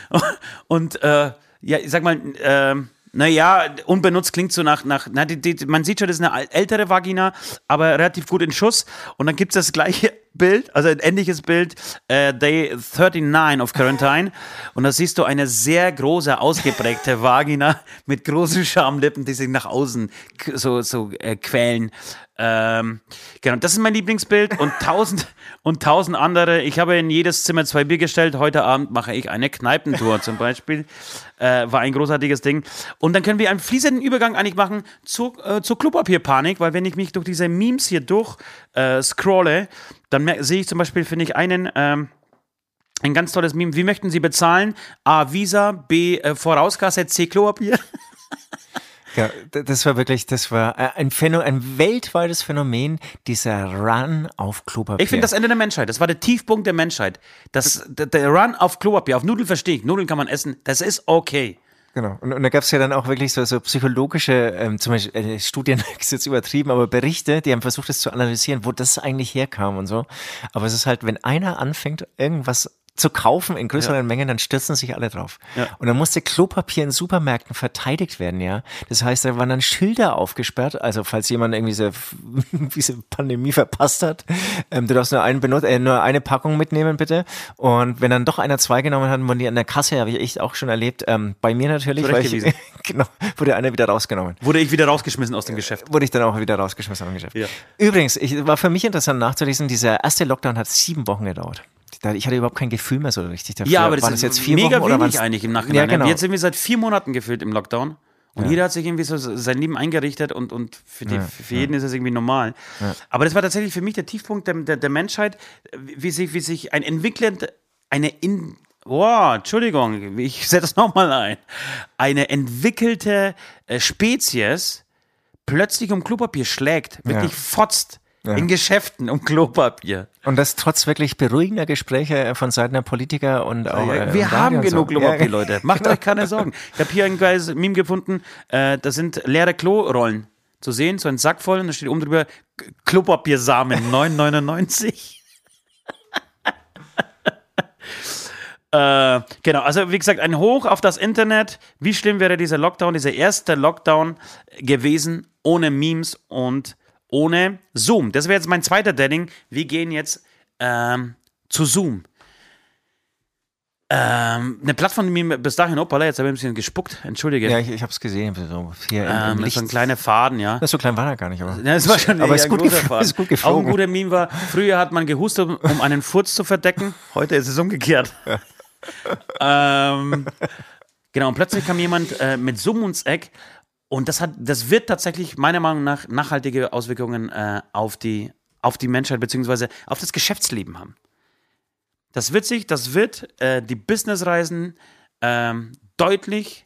[laughs] und äh, ja, ich sag mal, ähm, naja, unbenutzt klingt so nach, nach na, die, die, man sieht schon, das ist eine ältere Vagina, aber relativ gut in Schuss. Und dann gibt es das gleiche [laughs] Bild, also ein ähnliches Bild, äh, Day 39 of Quarantine. Und da siehst du eine sehr große, ausgeprägte Vagina mit großen Schamlippen, die sich nach außen so, so äh, quälen. Ähm, genau, das ist mein Lieblingsbild und tausend [laughs] und tausend andere. Ich habe in jedes Zimmer zwei Bier gestellt. Heute Abend mache ich eine Kneipentour zum Beispiel. Äh, war ein großartiges Ding. Und dann können wir einen fließenden Übergang eigentlich machen zur, äh, zur Klopapierpanik, weil wenn ich mich durch diese Memes hier durch äh, scrolle, dann sehe ich zum Beispiel, finde ich, einen. Ähm, ein ganz tolles Meme. Wie möchten Sie bezahlen? A. Visa, B. Äh, Vorauskasse, C. Klopapier. [laughs] Ja, das war wirklich, das war äh, ein, Phänomen, ein weltweites Phänomen, dieser Run auf Klopapier. Ich finde das Ende der Menschheit. Das war der Tiefpunkt der Menschheit. Das, der, der Run auf Klopapier, auf Nudeln verstehe ich. Nudeln kann man essen. Das ist okay. Genau. Und, und da gab es ja dann auch wirklich so, so psychologische, ähm, zum Beispiel äh, Studien, [laughs] ist jetzt übertrieben, aber Berichte, die haben versucht, das zu analysieren, wo das eigentlich herkam und so. Aber es ist halt, wenn einer anfängt, irgendwas zu kaufen in größeren Mengen, dann stürzen sich alle drauf. Ja. Und dann musste Klopapier in Supermärkten verteidigt werden, ja. Das heißt, da waren dann Schilder aufgesperrt, also falls jemand irgendwie diese, [laughs] diese Pandemie verpasst hat, ähm, du darfst nur, einen benut äh, nur eine Packung mitnehmen, bitte. Und wenn dann doch einer zwei genommen hat, wurden die an der Kasse, habe ich echt auch schon erlebt, ähm, bei mir natürlich, ich, [laughs] genau, wurde einer wieder rausgenommen Wurde ich wieder rausgeschmissen aus dem Geschäft. wurde ich dann auch wieder rausgeschmissen am Geschäft. Ja. Übrigens, ich, war für mich interessant nachzulesen, dieser erste Lockdown hat sieben Wochen gedauert. Da- Ich hatte überhaupt kein Gefühl mehr so richtig dafür. Ja, aber das waren ist das jetzt vier mega Wochen wenig eigentlich im Nachhinein. Ja, genau. Jetzt sind wir seit vier Monaten gefühlt im Lockdown. Und jeder hat sich irgendwie so sein Leben eingerichtet und, und für, die, für jeden ist es irgendwie normal. Aber das war tatsächlich für mich der Tiefpunkt der, der, der Menschheit, wie sich, wie sich ein entwickelnd, eine in, Wow, Entschuldigung, ich setze das nochmal ein. Eine entwickelte äh, Spezies plötzlich um Klopapier schlägt, wirklich Ja. fotzt Ja. in Geschäften um Klopapier. Und das trotz wirklich beruhigender Gespräche von Seiten der Politiker und auch. äh, Wir im haben und genug so. Klopapier, Ja, Leute. Macht euch keine Sorgen. Ich habe hier ein geiles Meme gefunden. Äh, das sind leere Klorollen zu sehen, so ein Sack voll und da steht oben drüber Klopapiersamen [laughs] 9,99. [laughs] äh, genau, also wie gesagt, ein Hoch auf das Internet. Wie schlimm wäre dieser Lockdown, dieser erste Lockdown gewesen ohne Memes und ohne Zoom? Das wäre jetzt mein zweiter Dating. Wir gehen jetzt ähm, zu Zoom. Ähm, eine Plattform, die mir bis dahin, opala, jetzt habe ich ein bisschen gespuckt, entschuldige. Ja, ich, ich habe es gesehen. So hier im, im ähm, Licht. so ein kleiner Faden, ja. Das so klein war er gar nicht, aber. Ja, das war schon aber ist gut, Faden. ist gut Auch ein geflogen. guter Meme war, früher hat man gehustet, um, um einen Furz zu verdecken. Heute ist es umgekehrt. [laughs] ähm, genau, und plötzlich kam jemand äh, mit Summ ums Eck und das, hat, das wird tatsächlich meiner Meinung nach nachhaltige Auswirkungen äh, auf, die, auf die Menschheit beziehungsweise auf das Geschäftsleben haben. Das wird sich, das wird äh, die Businessreisen ähm, deutlich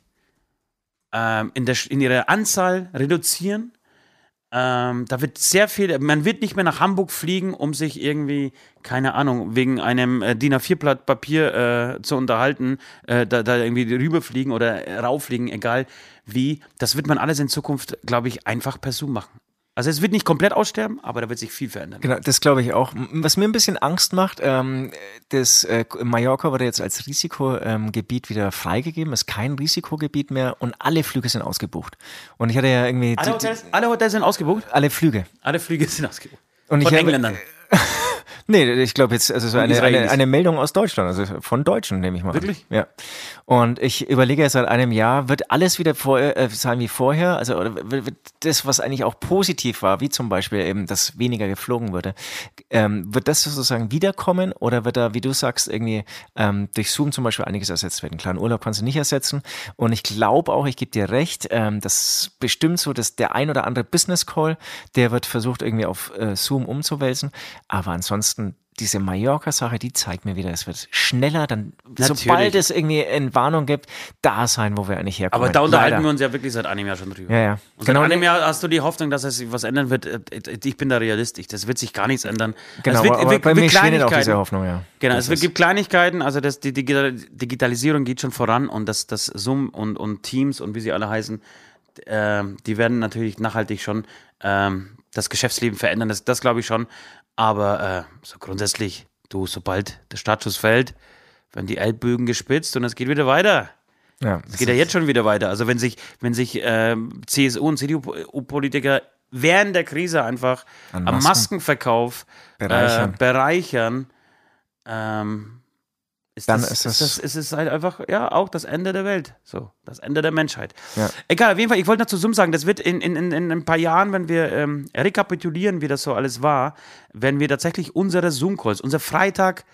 ähm, in, der, in ihrer Anzahl reduzieren. Ähm, da wird sehr viel, man wird nicht mehr nach Hamburg fliegen, um sich irgendwie, keine Ahnung, wegen einem äh, DIN A4-Blatt Papier äh, zu unterhalten, äh, da, da irgendwie rüberfliegen oder rauffliegen, egal wie. Das wird man alles in Zukunft, glaube ich, einfach per Zoom machen. Also es wird nicht komplett aussterben, aber da wird sich viel verändern. Genau, das glaube ich auch. Was mir ein bisschen Angst macht, ähm, das äh, Mallorca wurde jetzt als Risikogebiet ähm, wieder freigegeben, ist kein Risikogebiet mehr und alle Flüge sind ausgebucht. Und ich hatte ja irgendwie Alle Hotels, alle Hotels sind ausgebucht? alle Flüge. Alle Flüge sind ausgebucht. Und ich Von habe- Engländern. [laughs] Nee, ich glaube jetzt, also so eine, eine, eine Meldung aus Deutschland, also von Deutschen nehme ich mal. an. Wirklich? Ja. Und ich überlege jetzt seit einem Jahr, wird alles wieder vor, äh, sein wie vorher? Also oder wird wird das, was eigentlich auch positiv war, wie zum Beispiel eben, dass weniger geflogen wurde, ähm, wird das sozusagen wiederkommen oder wird da, wie du sagst, irgendwie ähm, durch Zoom zum Beispiel einiges ersetzt werden? Klar, einen Urlaub kannst du nicht ersetzen. Und ich glaube auch, ich gebe dir recht, ähm, das bestimmt so, dass der ein oder andere Business Call, der wird versucht irgendwie auf äh, Zoom umzuwälzen. Aber ansonsten diese Mallorca-Sache, die zeigt mir wieder, es wird schneller, dann, Natürlich. sobald es irgendwie eine Warnung gibt, da sein, wo wir eigentlich herkommen. Aber da unterhalten Leider. wir uns ja wirklich seit einem Jahr schon drüber. Ja, ja. Und Genau. seit einem Jahr hast du die Hoffnung, dass es sich was ändern wird. Äh, Ich bin da realistisch. Das wird sich gar nichts ändern. Genau, es wird, aber, wird, bei wird mir schwindet auch Kleinigkeiten- diese Hoffnung, ja. Genau, Das es gibt Kleinigkeiten, also das, die Digital Digitalisierung geht schon voran und das, das Zoom und, und Teams und wie sie alle heißen, ähm, die werden natürlich nachhaltig schon ähm, das Geschäftsleben verändern, das, das glaube ich schon. Aber äh, so grundsätzlich, du, sobald der Startschuss fällt, werden die Ellbögen gespitzt und es geht wieder weiter. ja, Es geht ja jetzt schon wieder weiter. Also wenn sich, wenn sich ähm, CSU und CDU-Politiker während der Krise einfach An am Masken Maskenverkauf bereichern. Äh, bereichern ähm, ist, Dann das, ist ist, das- ist es halt einfach, ja, auch das Ende der Welt. So, das Ende der Menschheit. Ja. Egal, auf jeden Fall, ich wollte noch zu Zoom sagen, das wird in, in, in, in ein paar Jahren, wenn wir ähm, rekapitulieren, wie das so alles war, werden wir tatsächlich unsere Zoom-Calls, unser Freitagabend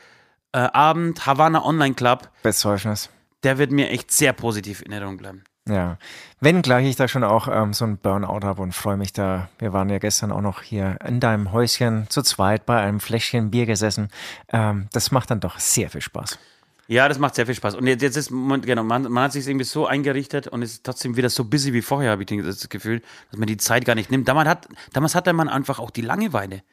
äh, Abend Havana Online Club, Bezeugnis. der wird mir echt sehr positiv in Erinnerung bleiben. Ja, wenngleich ich da schon auch ähm, so ein Burnout habe und freue mich da. Wir waren ja gestern auch noch hier in deinem Häuschen zu zweit bei einem Fläschchen Bier gesessen. Ähm, das macht dann doch sehr viel Spaß. Ja, das macht sehr viel Spaß. Und jetzt, jetzt ist, genau, man, man hat sich irgendwie so eingerichtet und ist trotzdem wieder so busy wie vorher, habe ich das Gefühl, dass man die Zeit gar nicht nimmt. Damals, hat, damals hatte man einfach auch die Langeweile.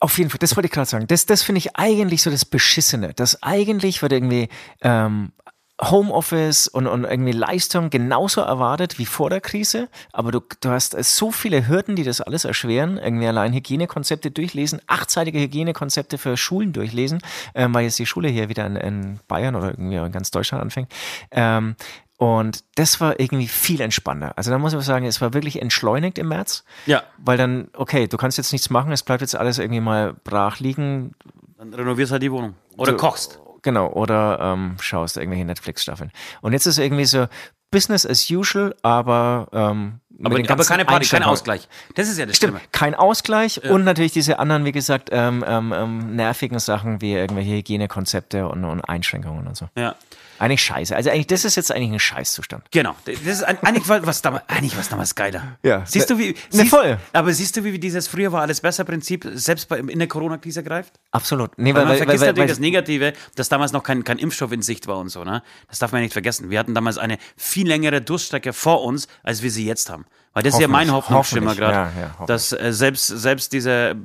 Auf jeden Fall, das wollte ich gerade sagen. Das, das finde ich eigentlich so das Beschissene. Das eigentlich wird irgendwie ähm, Homeoffice und, und irgendwie Leistung genauso erwartet wie vor der Krise, aber du, du hast so viele Hürden, die das alles erschweren. Irgendwie allein Hygienekonzepte durchlesen, achtseitige Hygienekonzepte für Schulen durchlesen, ähm, weil jetzt die Schule hier wieder in, in Bayern oder irgendwie in ganz Deutschland anfängt. Ähm, und das war irgendwie viel entspannter. Also da muss ich sagen, es war wirklich entschleunigt im März. Ja. Weil dann, okay, du kannst jetzt nichts machen, es bleibt jetzt alles irgendwie mal brach liegen. Dann renovierst halt die Wohnung. Oder Du- kochst. Genau, oder ähm, schaust irgendwelche Netflix-Staffeln. Und jetzt ist irgendwie so Business as usual, aber ähm, Aber, aber keine Party, kein. Ausgleich. Das ist ja das Stimmt, Schlimme. kein Ausgleich und natürlich diese anderen, wie gesagt, ähm, ähm, ähm, nervigen Sachen wie irgendwelche Hygienekonzepte und, und Einschränkungen und so. Ja. Eigentlich scheiße. Also eigentlich, das ist jetzt eigentlich ein Scheißzustand. Genau. Das ist ein- eigentlich was, damals, eigentlich was damals geiler. Ja. Siehst du, wie. Ne, Siehst, voll. Aber siehst du, wie dieses früher war alles besser Prinzip selbst bei, in der Corona-Krise greift? Absolut. Nee, Weil man weil, vergisst weil, natürlich das Negative, dass damals noch kein, kein Impfstoff in Sicht war und so, ne? Das darf man ja nicht vergessen. Wir hatten damals eine viel längere Durststrecke vor uns, als wir sie jetzt haben. Weil das ist ja mein. Hoffnungsschimmer gerade, Ja, ja, dass äh, selbst, selbst diese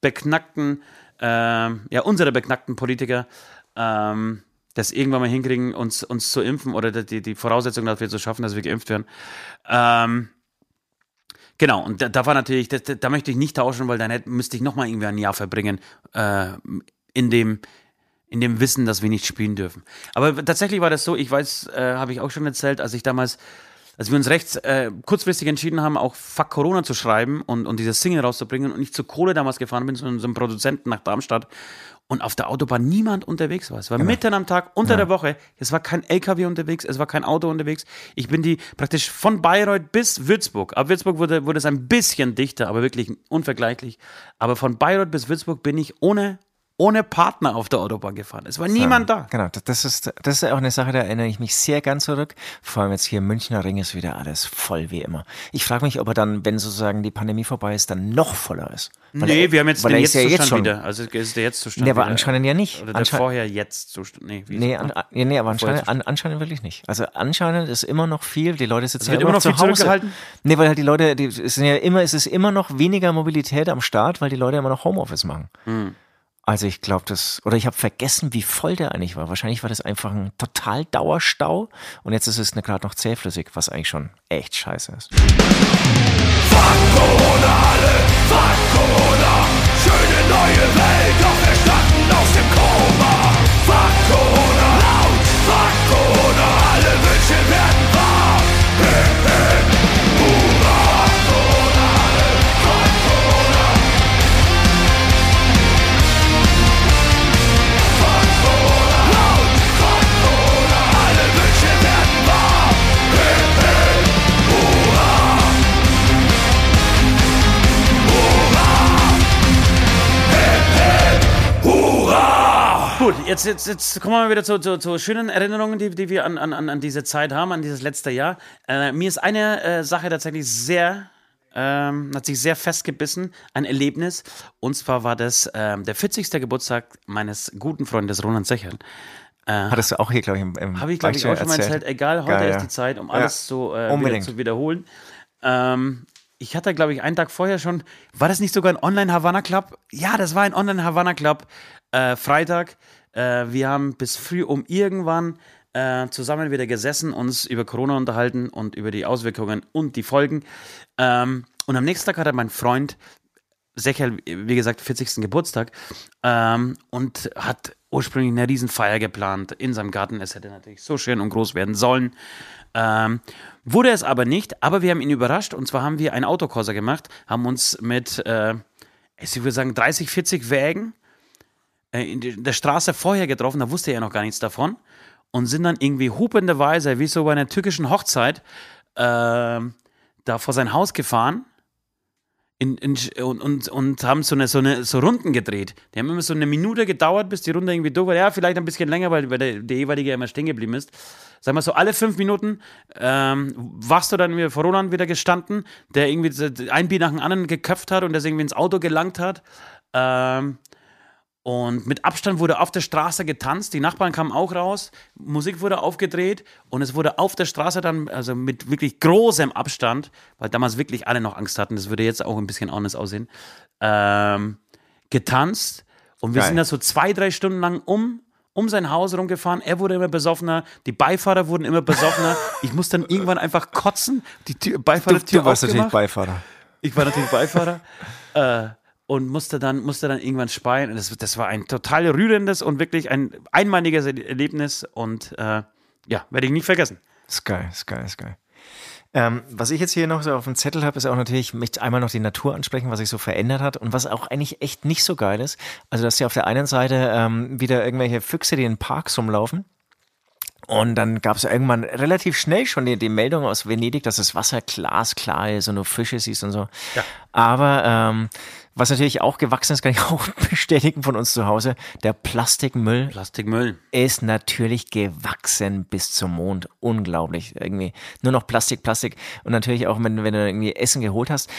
beknackten, ähm, ja, unsere beknackten Politiker, ähm, das irgendwann mal hinkriegen, uns, uns zu impfen oder die, die Voraussetzung dafür zu schaffen, dass wir geimpft werden. Ähm, Genau, und da, da war natürlich, da, da möchte ich nicht tauschen, weil dann hätte, müsste ich nochmal irgendwie ein Jahr verbringen äh, in, dem, in dem Wissen, dass wir nicht spielen dürfen. Aber tatsächlich war das so, ich weiß, äh, habe ich auch schon erzählt, als ich damals, als wir uns recht äh, kurzfristig entschieden haben, auch Fuck Corona zu schreiben und, und diese Single rauszubringen und ich zu Kohle damals gefahren bin, zu unserem Produzenten nach Darmstadt und auf der Autobahn niemand unterwegs war. Es war mitten am Tag, unter der Woche. Es war kein LKW unterwegs, es war kein Auto unterwegs. Ich bin die praktisch von Bayreuth bis Würzburg. Ab Würzburg wurde, wurde es ein bisschen dichter, aber wirklich unvergleichlich. Aber von Bayreuth bis Würzburg bin ich ohne, ohne Partner auf der Autobahn gefahren. Es war niemand da. Genau, das- ist, das ist auch eine Sache, da erinnere ich mich sehr gern zurück. Vor allem jetzt hier im Münchner Ring ist wieder alles voll wie immer. Ich frage mich, ob er dann, wenn sozusagen die Pandemie vorbei ist, dann noch voller ist. Weil nee, er- wir haben jetzt den ist ja Jetzt-Zustand jetzt schon, wieder. Also ist der Jetzt-Zustand Nee, aber wieder. anscheinend ja nicht. Oder der vorher Jetzt-Zustand. Nee, Nee, an, nee, aber anscheinend, an, anscheinend wirklich nicht. Also anscheinend ist immer noch viel, die Leute sitzen ja immer noch zu viel Hause. Nee, weil halt die Leute, die, es sind ja immer, es ist immer noch weniger Mobilität am Start, weil die Leute immer noch Homeoffice machen. Hm. Also ich glaube das, oder ich habe vergessen, wie voll der eigentlich war. Wahrscheinlich war das einfach ein total Dauerstau und jetzt ist es gerade noch zähflüssig, was eigentlich schon echt scheiße ist. Schöne neue Welt, doch wir standen aus dem Koma. Gut, jetzt, jetzt, jetzt kommen wir mal wieder zu, zu, zu schönen Erinnerungen, die, die wir an, an, an diese Zeit haben, an dieses letzte Jahr. Äh, mir ist eine äh, Sache tatsächlich sehr, ähm, hat sich sehr festgebissen, ein Erlebnis. Und zwar war das ähm, der 40. Geburtstag meines guten Freundes Roland Sechern. Hattest du auch hier, glaube ich, im, im Habe ich, glaube ich, auch schon mal erzählt. Egal, heute ist ja. die Zeit, um Ja, alles so äh, wieder zu wiederholen. Ähm, ich hatte, glaube ich, einen Tag vorher schon, war das nicht sogar ein Online-Havana-Club? Ja, das war ein Online-Havana-Club. Äh, Freitag. Äh, wir haben bis früh um irgendwann äh, zusammen wieder gesessen, uns über Corona unterhalten und über die Auswirkungen und die Folgen. Ähm, und am nächsten Tag hatte mein Freund Secherl, wie gesagt, 40. Geburtstag ähm, und hat ursprünglich eine Riesenfeier geplant in seinem Garten. Es hätte natürlich so schön und groß werden sollen. Ähm, wurde es aber nicht, aber wir haben ihn überrascht und zwar haben wir einen Autokorser gemacht, haben uns mit, äh, ich würde sagen, 30, 40 Wägen in die- der Straße vorher getroffen, da wusste er noch gar nichts davon und sind dann irgendwie hupenderweise, wie so bei einer türkischen Hochzeit, ähm, da vor sein Haus gefahren in, in, und, und, und haben so eine, so eine so Runden gedreht. Die haben immer so eine Minute gedauert, bis die Runde irgendwie durch war. Ja, vielleicht ein bisschen länger, weil, weil der, der jeweilige immer stehen geblieben ist. Sag mal so, alle fünf Minuten ähm, warst du dann vor Roland wieder gestanden, der irgendwie ein Bier nach dem anderen geköpft hat und das irgendwie ins Auto gelangt hat. Ähm, Und mit Abstand wurde auf der Straße getanzt, die Nachbarn kamen auch raus, Musik wurde aufgedreht und es wurde auf der Straße dann, also mit wirklich großem Abstand, weil damals wirklich alle noch Angst hatten, das würde jetzt auch ein bisschen anders aussehen, ähm, getanzt. Und wir Geil. sind da so zwei, drei Stunden lang um, um sein Haus rumgefahren. Er wurde immer besoffener, die Beifahrer wurden immer besoffener. [laughs] Ich musste dann irgendwann einfach kotzen, die Tür, Beifahrertür Du warst natürlich. Beifahrer. Ich war natürlich Beifahrer [laughs] äh, und musste dann, musste dann irgendwann speien. Und das, das war ein total rührendes und wirklich ein einmaliges Erlebnis und äh, ja, werde ich nie vergessen. Ist geil, ist geil, ist geil. Ähm, was ich jetzt hier noch so auf dem Zettel habe, ist auch natürlich, mich einmal noch die Natur ansprechen, was sich so verändert hat und was auch eigentlich echt nicht so geil ist. Also, dass ja auf der einen Seite ähm, wieder irgendwelche Füchse, die in Parks rumlaufen. Und dann gab es irgendwann relativ schnell schon die, die Meldung aus Venedig, dass das Wasser glasklar ist und du Fische siehst und so. Ja. Aber ähm, was natürlich auch gewachsen ist, kann ich [laughs] auch bestätigen von uns zu Hause, der Plastikmüll Plastikmüll. ist natürlich gewachsen bis zum Mond. Unglaublich. Irgendwie nur noch Plastik, Plastik. Und natürlich auch, wenn, wenn du irgendwie Essen geholt hast,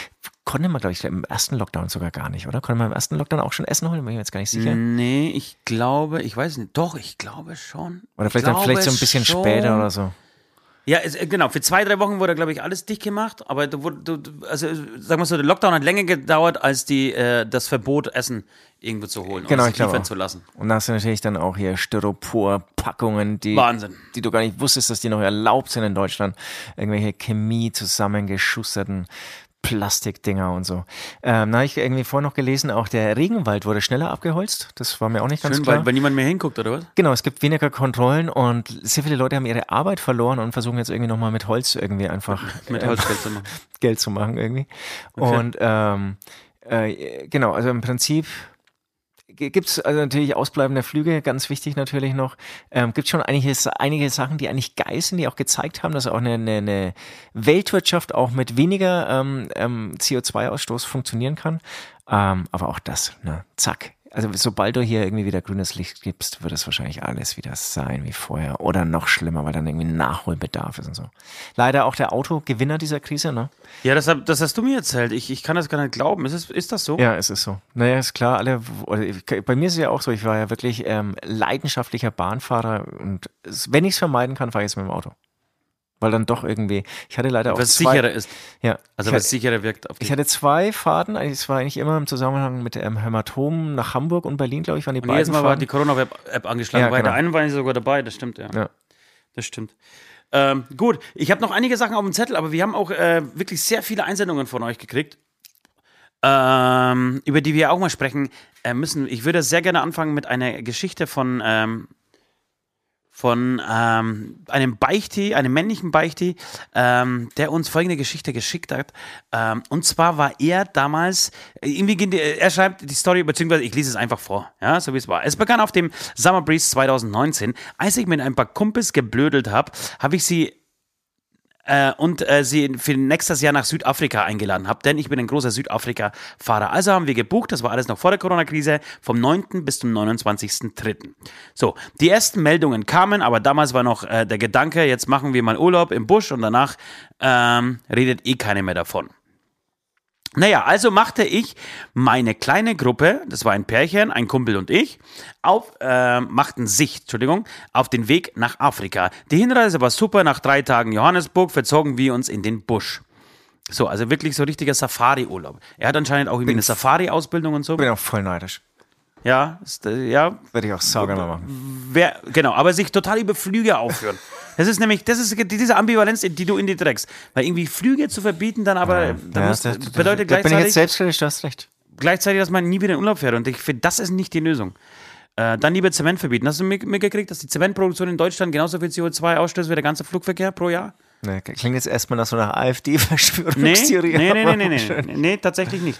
konnte man, glaube ich, im ersten Lockdown sogar gar nicht, oder? Konnte man im ersten Lockdown auch schon Essen holen? Bin ich mir jetzt gar nicht sicher. Nee, ich glaube, ich weiß nicht. Doch, ich glaube schon. Oder Ich vielleicht, dann, vielleicht so ein bisschen schon. später oder so. Ja, es, äh, genau. Für zwei, drei Wochen wurde, glaube ich, alles dicht gemacht. Aber du, du, also, sagen wir so, der Lockdown hat länger gedauert als die, äh, das Verbot, Essen irgendwo zu holen Genau, glaube liefern zu lassen. Und da hast du natürlich dann auch hier Styropor-Packungen, die, Wahnsinn. die du gar nicht wusstest, dass die noch erlaubt sind in Deutschland. Irgendwelche Chemie zusammengeschusterten Plastikdinger und so. Ähm, da habe ich irgendwie vorher noch gelesen, auch der Regenwald wurde schneller abgeholzt. Das war mir auch nicht ganz Schön, klar. weil, weil niemand mehr hinguckt, oder was? Genau, es gibt weniger Kontrollen und sehr viele Leute haben ihre Arbeit verloren und versuchen jetzt irgendwie nochmal mit Holz irgendwie einfach [laughs] Mit äh, Holzgeld zu machen. [laughs] Geld zu machen irgendwie. Und ähm, äh, genau, also im Prinzip gibt es also natürlich ausbleibende Flüge, ganz wichtig natürlich noch. Ähm, gibt schon einige, einige Sachen, die eigentlich geil sind, die auch gezeigt haben, dass auch eine, eine, eine Weltwirtschaft auch mit weniger ähm, ähm, CO2-Ausstoß funktionieren kann. Ähm, aber auch das, ne, zack. Also sobald du hier irgendwie wieder grünes Licht gibst, wird es wahrscheinlich alles wieder sein wie vorher. Oder noch schlimmer, weil dann irgendwie Nachholbedarf ist und so. Leider auch der Autogewinner dieser Krise, ne? Ja, das, das hast du mir erzählt. Ich, ich kann das gar nicht glauben. Ist, es, ist das so? Ja, es ist so. Naja, ist klar, alle, bei mir ist es ja auch so, ich war ja wirklich ähm, leidenschaftlicher Bahnfahrer und es, wenn ich es vermeiden kann, fahre ich jetzt mit dem Auto. Weil dann doch irgendwie, ich hatte leider auch Was zwei, sicherer ist. ja, Also was hatte, sicherer wirkt auf dich. ich hatte zwei Fahrten, es war eigentlich immer im Zusammenhang mit ähm, Hämatomen nach Hamburg und Berlin, glaube ich, waren die Und jedes beiden Mal war Fahrten. die Corona-App angeschlagen. Ja, Bei der genau. einen war ich sogar dabei, das stimmt, ja. Ja. Das stimmt. Ähm, gut, ich habe noch einige Sachen auf dem Zettel, aber wir haben auch äh, wirklich sehr viele Einsendungen von euch gekriegt, ähm, über die wir auch mal sprechen äh, müssen. Ich würde sehr gerne anfangen mit einer Geschichte von, ähm, von ähm, einem Beichti, einem männlichen Beichti, ähm, der uns folgende Geschichte geschickt hat. Ähm, und zwar war er damals, äh, irgendwie, die- er schreibt die Story, beziehungsweise ich lese es einfach vor, ja, so wie es war. Es begann auf dem Summer Breeze 2019. Als ich mit ein paar Kumpels geblödelt habe, habe ich sie äh, und äh, sie für nächstes Jahr nach Südafrika eingeladen habe, denn ich bin ein großer Südafrika-Fahrer. Also haben wir gebucht, das war alles noch vor der Corona-Krise, vom 9. bis zum 29.3. So, die ersten Meldungen kamen, aber damals war noch äh, der Gedanke, jetzt machen wir mal Urlaub im Busch und danach ähm, redet eh keiner mehr davon. Naja, also machte ich meine kleine Gruppe, das war ein Pärchen, ein Kumpel und ich, auf, äh, machten sich, Entschuldigung, auf den Weg nach Afrika. Die Hinreise war super, nach drei Tagen Johannesburg verzogen wir uns in den Busch. So, also wirklich so richtiger Safari-Urlaub. Er hat anscheinend auch irgendwie eine Safari-Ausbildung und so. bin auch voll neidisch. Ja, ist, äh, ja, Würde ich auch sauber machen. wer, genau, aber sich total über Flüge aufführen. [laughs] Das ist nämlich, das ist diese Ambivalenz, die du in dir trägst. Weil irgendwie Flüge zu verbieten, dann aber, da Ja, muss, da- da- bedeutet da bin ich gleichzeitig, jetzt selbstkritisch, du hast recht. gleichzeitig, dass man nie wieder in Urlaub fährt. Und ich finde, das ist nicht die Lösung. Äh, dann lieber Zement verbieten. Hast du mit- mitgekriegt, dass die Zementproduktion in Deutschland genauso viel CO2 ausstößt wie der ganze Flugverkehr pro Jahr? Nee, klingt jetzt erstmal nach so einer Nee, AfD-Verschwörungstheorie. nee, nee, aber nee, nee, schön. nee, nee, tatsächlich nicht.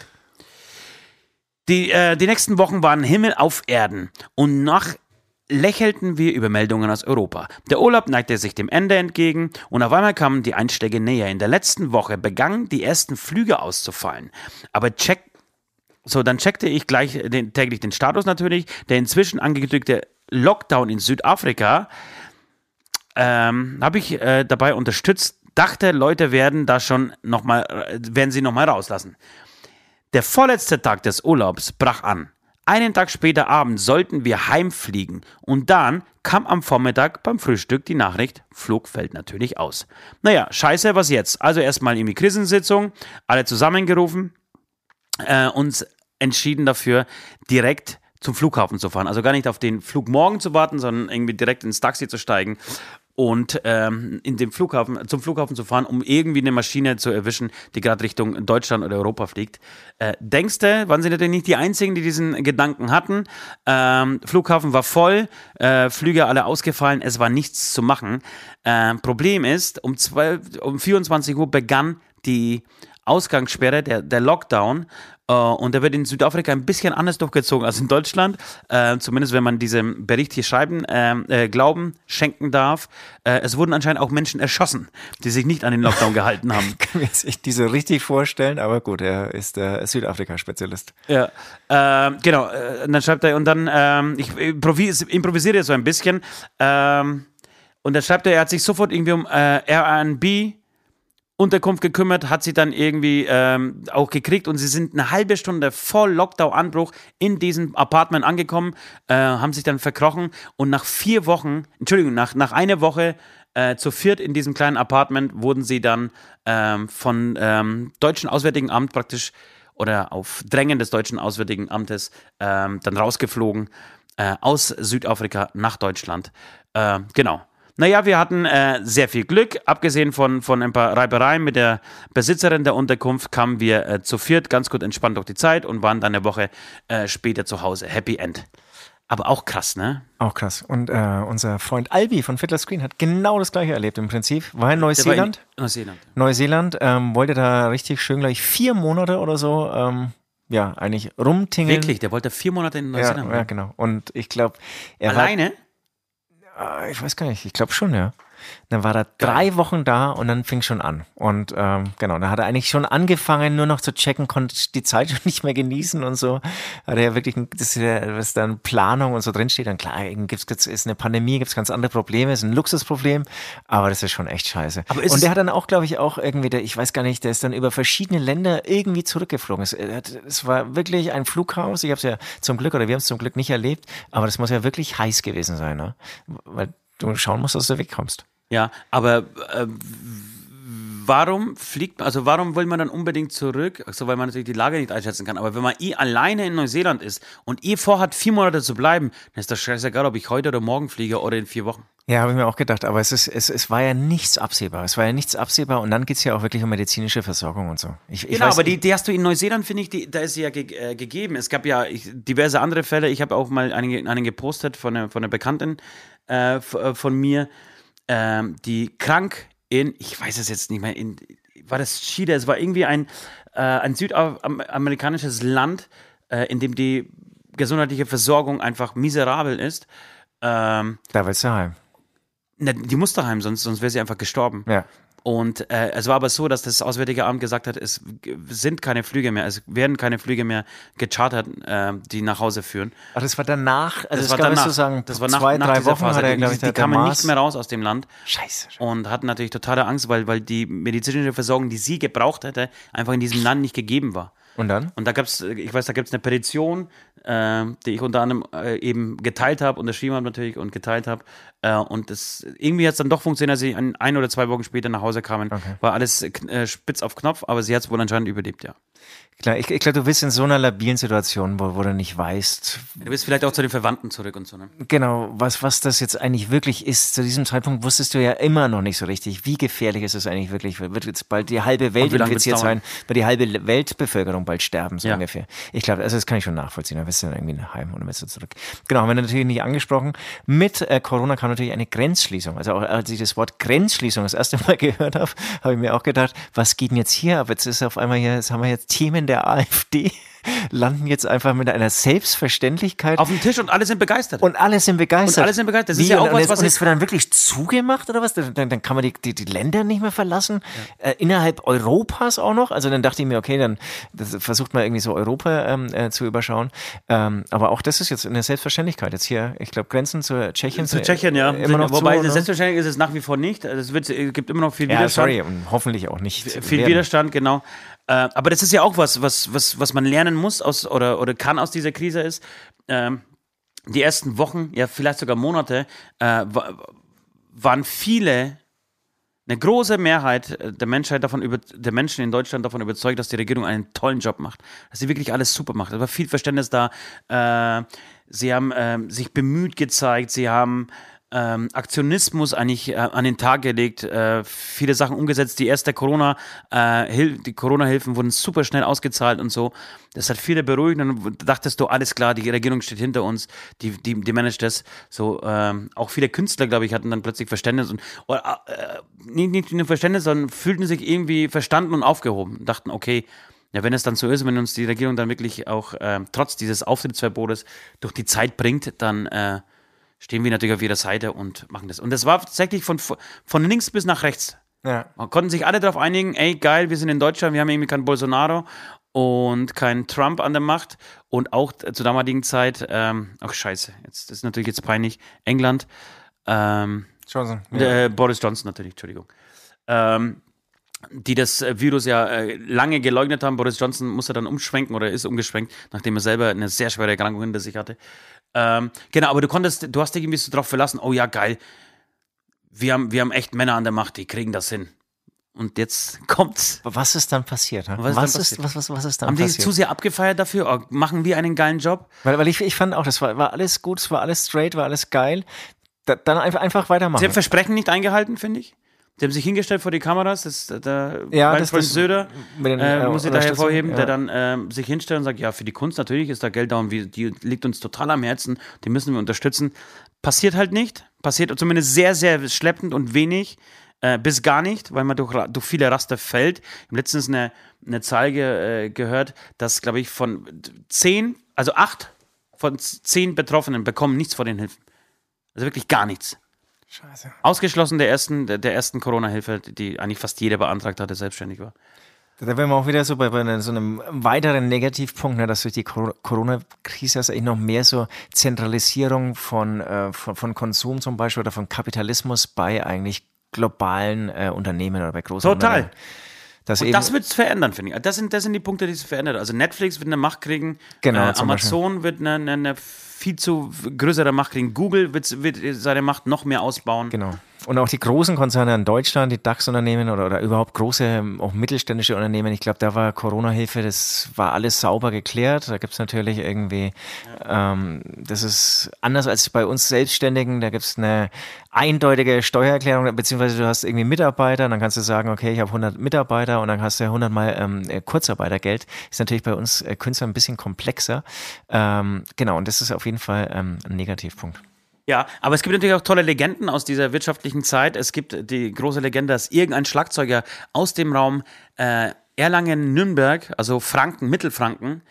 Die, äh, die nächsten Wochen waren Himmel auf Erden und nach lächelten wir über Meldungen aus Europa. Der Urlaub neigte sich dem Ende entgegen und auf einmal kamen die Einschläge näher. In der letzten Woche begannen die ersten Flüge auszufallen. Aber check, so, dann checkte ich gleich den, täglich den Status natürlich. Der inzwischen angekündigte Lockdown in Südafrika ähm, habe ich äh, dabei unterstützt. Dachte, Leute werden da schon noch mal, äh, werden sie noch mal rauslassen. Der vorletzte Tag des Urlaubs brach an. Einen Tag später Abend sollten wir heimfliegen und dann kam am Vormittag beim Frühstück die Nachricht, Flug fällt natürlich aus. Naja, scheiße, was jetzt? Also erstmal in die Krisensitzung, alle zusammengerufen, äh, uns entschieden dafür, direkt zum Flughafen zu fahren. Also gar nicht auf den Flug morgen zu warten, sondern irgendwie direkt ins Taxi zu steigen und ähm, in dem Flughafen, zum Flughafen zu fahren, um irgendwie eine Maschine zu erwischen, die gerade Richtung Deutschland oder Europa fliegt. Äh, denkst du, waren sie natürlich nicht die Einzigen, die diesen Gedanken hatten? Ähm, Flughafen war voll, äh, Flüge alle ausgefallen, es war nichts zu machen. Äh, Problem ist, um, 12, um 24 Uhr begann die Ausgangssperre, der, der Lockdown. Äh, und der wird in Südafrika ein bisschen anders durchgezogen als in Deutschland. Äh, zumindest wenn man diesem Bericht hier schreiben, ähm, äh, Glauben schenken darf. Äh, es wurden anscheinend auch Menschen erschossen, die sich nicht an den Lockdown gehalten haben. [laughs] kann mir jetzt nicht so richtig vorstellen, aber gut, er ist Südafrika-Spezialist. Ja, ähm, genau. Äh, und dann schreibt er, und dann, ähm, ich improvis improvisiere so ein bisschen. Und dann schreibt er, er hat sich sofort irgendwie um RB Unterkunft gekümmert, hat sie dann irgendwie ähm, auch gekriegt und sie sind eine halbe Stunde vor Lockdown-Anbruch in diesem Apartment angekommen, äh, haben sich dann verkrochen und nach vier Wochen, Entschuldigung, nach, nach einer Woche äh, zu viert in diesem kleinen Apartment wurden sie dann ähm, von ähm, deutschen Auswärtigen Amt praktisch oder auf Drängen des deutschen Auswärtigen Amtes ähm, dann rausgeflogen äh, aus Südafrika nach Deutschland. Äh, genau. Naja, wir hatten äh, sehr viel Glück. Abgesehen von, von ein paar Reibereien mit der Besitzerin der Unterkunft kamen wir äh, zu viert ganz gut entspannt durch die Zeit und waren dann eine Woche äh, später zu Hause. Happy End. Aber auch krass, ne? Auch krass. Und äh, unser Freund Albi von Fiddler Screen hat genau das gleiche erlebt im Prinzip. War in Neuseeland. War in Neuseeland. Neuseeland. Ähm, wollte da richtig schön gleich vier Monate oder so ähm, ja, eigentlich rumtingeln. Wirklich, der wollte vier Monate in Neuseeland. Ja, ja genau. Und ich glaube, er Alleine? War, ich weiß gar nicht, ich glaube schon, ja. Dann war er drei Wochen da und dann fing schon an. Und ähm, genau, da hat er eigentlich schon angefangen, nur noch zu checken, konnte die Zeit [laughs] schon nicht mehr genießen und so. Hat er ja wirklich, das ist ja, was dann Planung und so drinsteht, dann klar, gibt's, gibt's, ist eine Pandemie, gibt's ganz andere Probleme, ist ein Luxusproblem, aber das ist schon echt scheiße. Und der hat dann auch, glaube ich, auch irgendwie, der, ich weiß gar nicht, der ist dann über verschiedene Länder irgendwie zurückgeflogen. Es, es war wirklich ein Flughaus, ich habe es ja zum Glück, oder wir haben es zum Glück nicht erlebt, aber das muss ja wirklich heiß gewesen sein, ne? Weil du schauen musst, dass du wegkommst. Ja, aber äh, warum fliegt, also warum will man dann unbedingt zurück? Also weil man natürlich die Lage nicht einschätzen kann. Aber wenn man eh alleine in Neuseeland ist und ihr vorhat, vier Monate zu bleiben, dann ist das scheißegal, ob ich heute oder morgen fliege oder in vier Wochen. Ja, habe ich mir auch gedacht, aber es, ist, es, es war ja nichts absehbar. Es war ja nichts absehbar und dann geht es ja auch wirklich um medizinische Versorgung und so. Ich, ich genau, weiß, aber die, die hast du in Neuseeland, finde ich, die, da ist sie ja ge, äh, gegeben. Es gab ja ich, diverse andere Fälle. Ich habe auch mal einen, einen gepostet von einer, von einer Bekannten äh, äh von mir, ähm, die krank in, ich weiß es jetzt nicht mehr, in, war das Chile? Es war irgendwie ein, äh, ein südamerikanisches Land, äh, in dem die gesundheitliche Versorgung einfach miserabel ist. Ähm, da willst du heim. Na, die muss daheim, sonst, sonst wäre sie einfach gestorben. Ja. Und äh, es war aber so, dass das Auswärtige Amt gesagt hat, es sind keine Flüge mehr, es werden keine Flüge mehr gechartert, äh, die nach Hause führen. Ach, das war danach, also das, war danach, sagen, das war nach, zwei, nach drei Wochen Phase, er, die, ich, die kamen nicht mehr raus aus dem Land. Scheiße, scheiße. Und hatten natürlich totale Angst, weil, weil die medizinische Versorgung, die sie gebraucht hätte, einfach in diesem Land nicht gegeben war. Und dann? Und da gab es, ich weiß, da gibt es eine Petition, äh, die ich unter anderem äh, eben geteilt habe, unterschrieben habe natürlich und geteilt habe. Äh, und das irgendwie hat es dann doch funktioniert, als sie ein, ein, oder zwei Wochen später nach Hause kamen. Okay. War alles äh, spitz auf Knopf, aber sie hat es wohl anscheinend überlebt, ja. Klar, ich, ich glaube, du bist in so einer labilen Situation, wo, wo du nicht weißt. Du bist vielleicht auch zu den Verwandten zurück und so, ne? Genau, was, was das jetzt eigentlich wirklich ist. Zu diesem Zeitpunkt wusstest du ja immer noch nicht so richtig, wie gefährlich ist es eigentlich wirklich. Wird jetzt bald die halbe Welt infiziert sein, wird die halbe Weltbevölkerung bald sterben, so ja. ungefähr. Ich glaube, also das kann ich schon nachvollziehen. Da bist du dann irgendwie heim oder bist du zurück. Genau, haben wir natürlich nicht angesprochen. Mit äh, Corona kam natürlich eine Grenzschließung. Also auch als ich das Wort Grenzschließung das erste Mal [laughs] gehört habe, habe ich mir auch gedacht, was geht denn jetzt hier ab? Jetzt ist auf einmal hier, jetzt haben wir jetzt Themen der AfD [laughs] landen jetzt einfach mit einer Selbstverständlichkeit auf dem Tisch und alle sind begeistert. Und alle sind begeistert. Und alle sind begeistert. Das Wie? ist ja auch und was, jetzt, was und es wird dann wirklich zugemacht oder was? Dann, dann kann man die, die, die Länder nicht mehr verlassen. Ja. Äh, innerhalb Europas auch noch. Also dann dachte ich mir, okay, dann versucht man irgendwie so Europa ähm, äh, zu überschauen. Ähm, aber auch das ist jetzt eine Selbstverständlichkeit. Jetzt hier, ich glaube, Grenzen zu Tschechien. Zu Tschechien, ja. Immer noch Wobei, zu, selbstverständlich ist es nach wie vor nicht. Also es wird, gibt immer noch viel ja, Widerstand. sorry, und hoffentlich auch nicht. Viel werden. Widerstand, genau. Äh, aber das ist ja auch was, was, was, was man lernen muss aus, oder, oder kann aus dieser Krise ist. Ähm, die ersten Wochen, ja vielleicht sogar Monate, äh, waren viele, eine große Mehrheit der Menschheit davon über, der Menschen in Deutschland davon überzeugt, dass die Regierung einen tollen Job macht, dass sie wirklich alles super macht. Es war viel Verständnis da. Äh, sie haben äh, sich bemüht gezeigt, sie haben ähm, Aktionismus eigentlich äh, an den Tag gelegt, äh, viele Sachen umgesetzt. Die erste Corona, äh, die Corona-Hilfen wurden super schnell ausgezahlt und so. Das hat viele beruhigt und dachtest du, alles klar, die Regierung steht hinter uns, die, die, die managt das. So, ähm, auch viele Künstler, glaube ich, hatten dann plötzlich Verständnis und oder, äh, nicht, nicht nur Verständnis, sondern fühlten sich irgendwie verstanden und aufgehoben. Dachten, okay, ja, wenn es dann so ist, wenn uns die Regierung dann wirklich auch äh, trotz dieses Auftrittsverbotes durch die Zeit bringt, dann äh, stehen wir natürlich auf jeder Seite und machen das. Und das war tatsächlich von, von links bis nach rechts. Ja. Man konnten sich alle darauf einigen, ey, geil, wir sind in Deutschland, wir haben irgendwie keinen Bolsonaro und keinen Trump an der Macht und auch zur damaligen Zeit, ähm, ach scheiße, jetzt, das ist natürlich jetzt peinlich, England, ähm, Johnson. Ja. Äh, Boris Johnson natürlich, Entschuldigung. Ähm, die das Virus ja äh, lange geleugnet haben. Boris Johnson musste dann umschwenken oder ist umgeschwenkt, nachdem er selber eine sehr schwere Erkrankung hinter sich hatte. Ähm, genau, aber du konntest, du hast dich irgendwie so drauf verlassen, oh ja, geil, wir haben, wir haben echt Männer an der Macht, die kriegen das hin. Und jetzt [laughs] kommt's. Was ist dann passiert? Was, ist, was, ist, was, was, was ist dann Haben passiert? die zu sehr abgefeiert dafür? Oh, machen wir einen geilen Job? Weil, weil ich, ich fand auch, das war, war alles gut, es war alles straight, war alles geil. Da, dann einfach, einfach weitermachen. Sie haben Versprechen nicht eingehalten, finde ich. Die haben sich hingestellt vor die Kameras, das, der ja, das, Freund das, Söder, den, äh, muss ich da hervorheben, ja. der dann äh, sich hinstellt und sagt, ja, für die Kunst natürlich ist da Geld da und wir, die liegt uns total am Herzen, die müssen wir unterstützen. Passiert halt nicht, passiert zumindest sehr, sehr schleppend und wenig, äh, bis gar nicht, weil man durch, durch viele Raster fällt. Ich habe letztens eine, eine Zahl ge, äh, gehört, dass, glaube ich, von zehn, also acht von zehn Betroffenen bekommen nichts von den Hilfen. Also wirklich gar nichts. Scheiße. Ausgeschlossen der ersten, der, der ersten Corona-Hilfe, die eigentlich fast jeder beantragt hatte, selbstständig war. Da wären wir auch wieder so bei, bei so einem weiteren Negativpunkt, ne, dass durch die Corona-Krise also noch mehr so Zentralisierung von, äh, von, von, Konsum zum Beispiel oder von Kapitalismus bei eigentlich globalen äh, Unternehmen oder bei großen Total. Unternehmen. Das und das wird es verändern, finde ich. Das sind, das sind die Punkte, die es verändert. Also Netflix wird eine Macht kriegen, genau, äh, Amazon wird eine, eine, eine viel zu größere Macht kriegen. Google wird, wird seine Macht noch mehr ausbauen. Genau. Und auch die großen Konzerne in Deutschland, die DAX-Unternehmen oder, oder überhaupt große, auch mittelständische Unternehmen, ich glaube, da war Corona-Hilfe, das war alles sauber geklärt. Da gibt es natürlich irgendwie, ähm, das ist anders als bei uns Selbstständigen, da gibt es eine eindeutige Steuererklärung, beziehungsweise du hast irgendwie Mitarbeiter, dann kannst du sagen, okay, ich habe 100 Mitarbeiter und dann hast du 100 mal ähm, Kurzarbeitergeld. Ist natürlich bei uns äh, Künstlern ein bisschen komplexer. Ähm, genau, und das ist auf jeden Fall ähm, ein Negativpunkt. Ja, aber es gibt natürlich auch tolle Legenden aus dieser wirtschaftlichen Zeit. Es gibt die große Legende, dass irgendein Schlagzeuger aus dem Raum äh, Erlangen-Nürnberg, also Franken, Mittelfranken,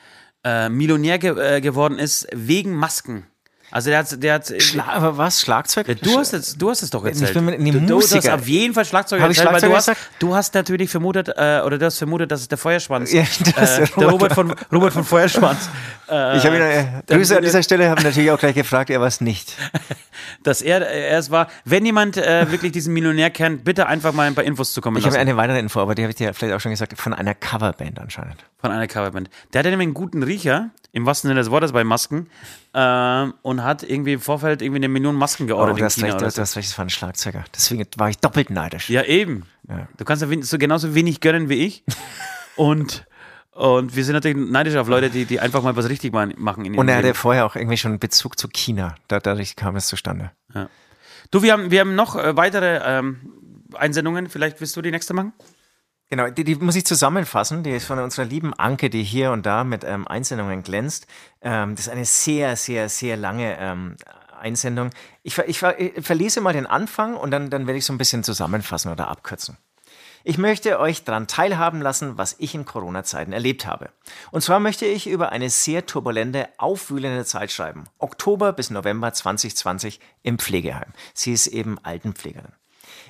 äh, Millionär ge äh, geworden ist wegen Masken. Also der hat, der hat Schla aber was Schlagzeug? Ja, du hast es, du hast es doch erzählt. Ich bin mit du, du, hast auf jeden Fall Schlagzeug erzählt, weil du hast, du hast natürlich vermutet äh, oder du hast vermutet, dass es der Feuerschwanz, ja, das äh, der Robert von Robert von Feuerschwanz. [laughs] Äh, ich habe ihn, äh, Grüße an dieser Stelle, habe natürlich auch gleich gefragt, er war es nicht. [laughs] dass er, er es war. Wenn jemand äh, wirklich diesen Millionär kennt, bitte einfach mal ein paar Infos zu kommen Ich habe eine weitere Info, aber die habe ich dir vielleicht auch schon gesagt, von einer Coverband anscheinend. Von einer Coverband. Der hatte nämlich einen guten Riecher, im wahrsten Sinne des Wortes bei Masken, äh, und hat irgendwie im Vorfeld irgendwie eine Million Masken geordert. Oh, du hast recht, du, hast recht, das war ein Schlagzeuger. Deswegen war ich doppelt neidisch. Ja, eben. Ja. Du kannst ja so genauso wenig gönnen wie ich. [laughs] und und wir sind natürlich neidisch auf Leute, die, die einfach mal was richtig machen. In Und er hatte Leben. vorher auch irgendwie schon Bezug zu China. Dadurch kam es zustande. Ja. Du, wir haben, wir haben noch äh, weitere ähm, Einsendungen. Vielleicht willst du die nächste machen? Genau, die, die, muss ich zusammenfassen. Die ist von unserer lieben Anke, die hier und da mit ähm, Einsendungen glänzt. Ähm, das ist eine sehr, sehr, sehr lange ähm, Einsendung. Ich, ich, ich, verlese mal den Anfang und dann, dann werde ich so ein bisschen zusammenfassen oder abkürzen. Ich möchte euch daran teilhaben lassen, was ich in Corona-Zeiten erlebt habe. Und zwar möchte ich über eine sehr turbulente, aufwühlende Zeit schreiben. Oktober bis November 2020 im Pflegeheim. Sie ist eben Altenpflegerin.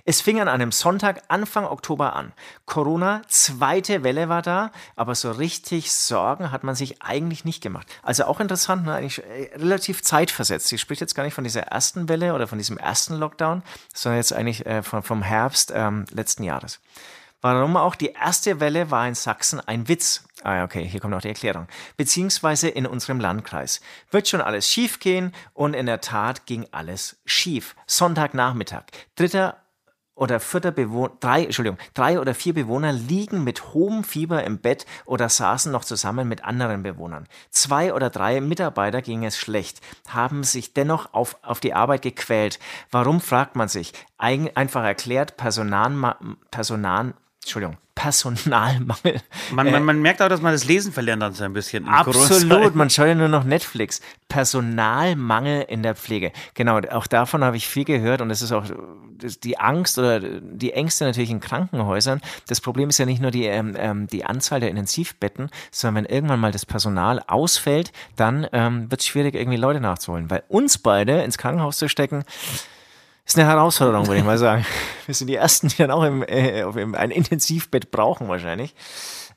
Es fing an einem Sonntag Anfang Oktober an. Corona, zweite Welle war da, aber so richtig Sorgen hat man sich eigentlich nicht gemacht. Also auch interessant, ne? eigentlich äh, relativ zeitversetzt. Sie spricht jetzt gar nicht von dieser ersten Welle oder von diesem ersten Lockdown, sondern jetzt eigentlich äh, von, vom Herbst ähm, letzten Jahres. Warum auch die erste Welle war in Sachsen ein Witz. Ah, okay, hier kommt noch die Erklärung. Beziehungsweise in unserem Landkreis. Wird schon alles schief gehen und in der Tat ging alles schief. Sonntagnachmittag, dritter oder vierter Bewohner, drei, Entschuldigung, drei oder vier Bewohner liegen mit hohem Fieber im Bett oder saßen noch zusammen mit anderen Bewohnern. Zwei oder drei Mitarbeiter ging es schlecht, haben sich dennoch auf, auf die Arbeit gequält. Warum fragt man sich? Eig einfach erklärt, Personal, Personal, Entschuldigung, Personalmangel. Man, man, man, merkt auch, dass man das Lesen verlernt dann so ein bisschen. Absolut, man schaut ja nur noch Netflix. Personalmangel in der Pflege. Genau, auch davon habe ich viel gehört und es ist auch die Angst oder die Ängste natürlich in Krankenhäusern. Das Problem ist ja nicht nur die, ähm, ähm die Anzahl der Intensivbetten, sondern wenn irgendwann mal das Personal ausfällt, dann ähm, wird es schwierig, irgendwie Leute nachzuholen. Weil uns beide ins Krankenhaus zu stecken, ist eine Herausforderung, würde ich mal sagen. [laughs] Wir sind die Ersten, die dann auch im, äh, ein Intensivbett brauchen wahrscheinlich.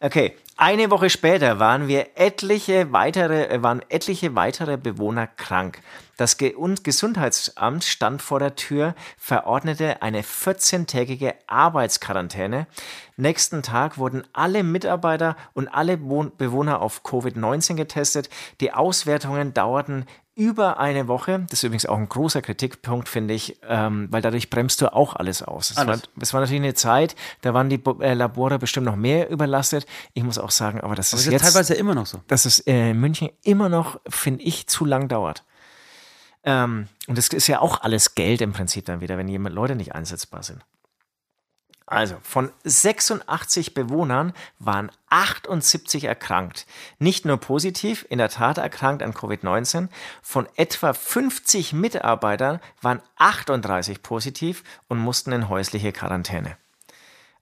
Okay, eine Woche später waren wir etliche weitere, äh, waren etliche weitere Bewohner krank. Das Ge Gesundheitsamt stand vor der Tür, verordnete eine 14-tägige Arbeitsquarantäne. Nächsten Tag wurden alle Mitarbeiter und alle Bewohner auf Covid-19 getestet. Die Auswertungen dauerten über eine Woche. Das ist übrigens auch ein großer Kritikpunkt, finde ich, ähm, weil dadurch bremst du auch alles aus. Es. War, war natürlich eine Zeit, da waren die äh, Labore bestimmt noch mehr überlastet. Ich muss auch sagen, aber das aber ist, ist jetzt teilweise immer noch so. Dass es äh, in München immer noch, finde ich, zu lang dauert. Ähm, und das ist ja auch alles Geld im Prinzip dann wieder, wenn jemand Leute nicht einsetzbar sind. Also von 86 Bewohnern waren 78 erkrankt. Nicht nur positiv, in der Tat erkrankt an Covid-19. Von etwa 50 Mitarbeitern waren 38 positiv und mussten in häusliche Quarantäne.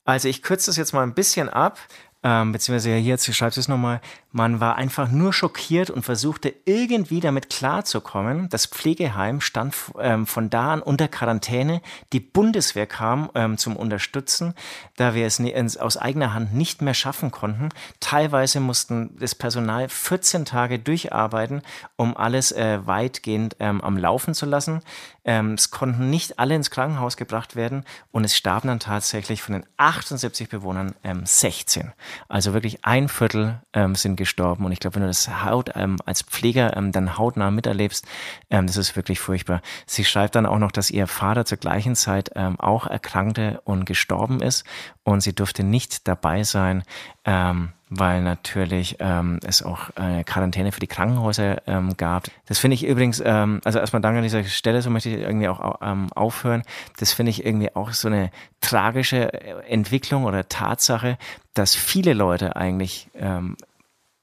Also ich kürze das jetzt mal ein bisschen ab ähm, beziehungsweise hier, jetzt schreibst du es nochmal, man war einfach nur schockiert und versuchte irgendwie damit klarzukommen. Das Pflegeheim stand ähm, von da an unter Quarantäne. Die Bundeswehr kam ähm, zum Unterstützen, da wir es aus eigener Hand nicht mehr schaffen konnten. Teilweise mussten das Personal 14 Tage durcharbeiten, um alles äh, weitgehend ähm, am Laufen zu lassen. Ähm, es konnten nicht alle ins Krankenhaus gebracht werden und es starben dann tatsächlich von den 78 Bewohnern 16. Ähm, also wirklich ein Viertel ähm, sind gestorben. Und ich glaube, wenn du das Haut, ähm, als Pfleger ähm, dann hautnah miterlebst, ähm, das ist wirklich furchtbar. Sie schreibt dann auch noch, dass ihr Vater zur gleichen Zeit ähm, auch erkrankte und gestorben ist und sie durfte nicht dabei sein. Ähm, weil natürlich ähm, es auch eine Quarantäne für die Krankenhäuser ähm, gab. Das finde ich übrigens, ähm, also erstmal danke an dieser Stelle, so möchte ich irgendwie auch ähm, aufhören. Das finde ich irgendwie auch so eine tragische Entwicklung oder Tatsache, dass viele Leute eigentlich ähm,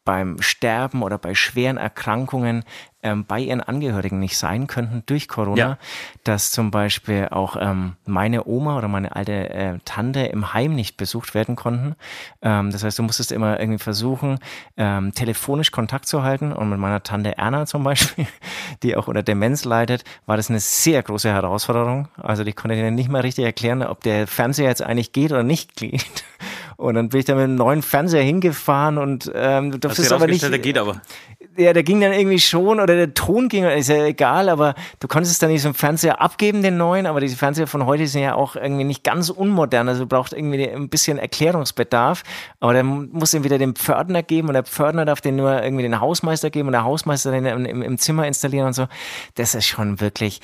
beim Sterben oder bei schweren Erkrankungen ähm, bei ihren Angehörigen nicht sein könnten durch Corona, ja. dass zum Beispiel auch ähm, meine Oma oder meine alte äh, Tante im Heim nicht besucht werden konnten. Ähm, das heißt, du musstest immer irgendwie versuchen, ähm, telefonisch Kontakt zu halten. Und mit meiner Tante Erna zum Beispiel, [laughs] die auch unter Demenz leidet, war das eine sehr große Herausforderung. Also die konnte dir nicht mal richtig erklären, ob der Fernseher jetzt eigentlich geht oder nicht geht. Und dann bin ich da mit einem neuen Fernseher hingefahren und ähm, du durftest aber nicht. Der geht aber. Ja, der ging dann irgendwie schon oder der Ton ging, ist ja egal, aber du konntest es dann nicht so im Fernseher abgeben, den neuen, aber diese Fernseher von heute sind ja auch irgendwie nicht ganz unmodern, also braucht irgendwie ein bisschen Erklärungsbedarf. Aber dann muss ihm wieder den Pförtner geben und der Pförtner darf den nur irgendwie den Hausmeister geben und der Hausmeister den im, im Zimmer installieren und so. Das ist schon wirklich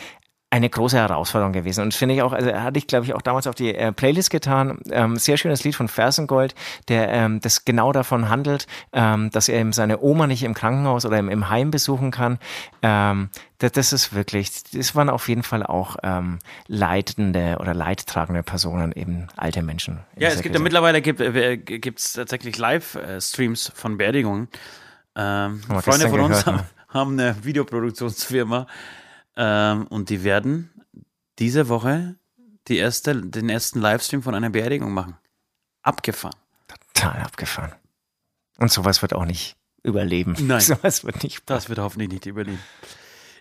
eine große Herausforderung gewesen. Und finde ich auch, also hatte ich, glaube ich, auch damals auf die äh, Playlist getan. Ähm, sehr schönes Lied von Fersengold, der ähm, das genau davon handelt, ähm, dass er eben seine Oma nicht im Krankenhaus oder im, im Heim besuchen kann. Ähm, das, das, ist wirklich, das waren auf jeden Fall auch ähm, leitende oder leidtragende Personen, eben alte Menschen. Ja, es gibt ja mittlerweile gibt es äh, tatsächlich Live-Streams von Beerdigungen. Ähm, Freunde von uns gehört, ne? haben eine Videoproduktionsfirma ähm, und die werden diese Woche die erste, den ersten Livestream von einer Beerdigung machen. Abgefahren. Total abgefahren. Und sowas wird auch nicht überleben. Nein. [laughs] Sowas wird nicht. Das wird hoffentlich nicht überleben.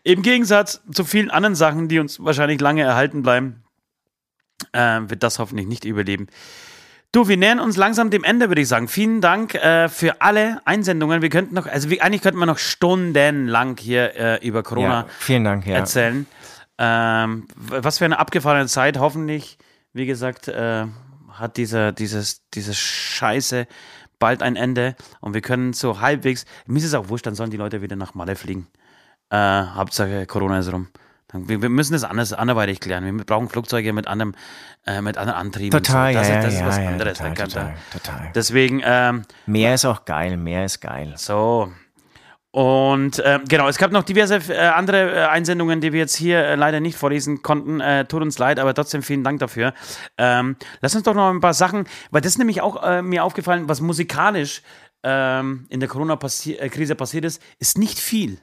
Im Gegensatz zu vielen anderen Sachen, die uns wahrscheinlich lange erhalten bleiben, äh, wird das hoffentlich nicht überleben. Du, wir nähern uns langsam dem Ende, würde ich sagen. Vielen Dank äh, für alle Einsendungen. Wir könnten noch, also wir, eigentlich könnten wir noch stundenlang hier äh, über Corona ja, vielen Dank, ja. erzählen. Ähm, was für eine abgefahrene Zeit. Hoffentlich, wie gesagt, äh, hat dieser, dieses, diese Scheiße bald ein Ende und wir können so halbwegs, mir ist es auch wurscht, dann sollen die Leute wieder nach Malle fliegen. Äh, Hauptsache Corona ist rum. Wir, wir müssen das anders, anderweitig klären. Wir brauchen Flugzeuge mit anderem, äh, mit anderen Antrieben. Total, so. das, ja, ist- das ja, ist was ja, anderes. total, kann- total, total. Deswegen, ähm, Meer ist auch geil, Meer ist geil. so. Und ähm, genau, es gab noch diverse äh, andere äh, Einsendungen, die wir jetzt hier äh, leider nicht vorlesen konnten. Äh, tut uns leid, aber trotzdem vielen Dank dafür. Ähm, lass uns doch noch ein paar Sachen, weil das ist nämlich auch äh, mir aufgefallen, was musikalisch ähm, in der Corona-Krise passiert ist, ist nicht viel.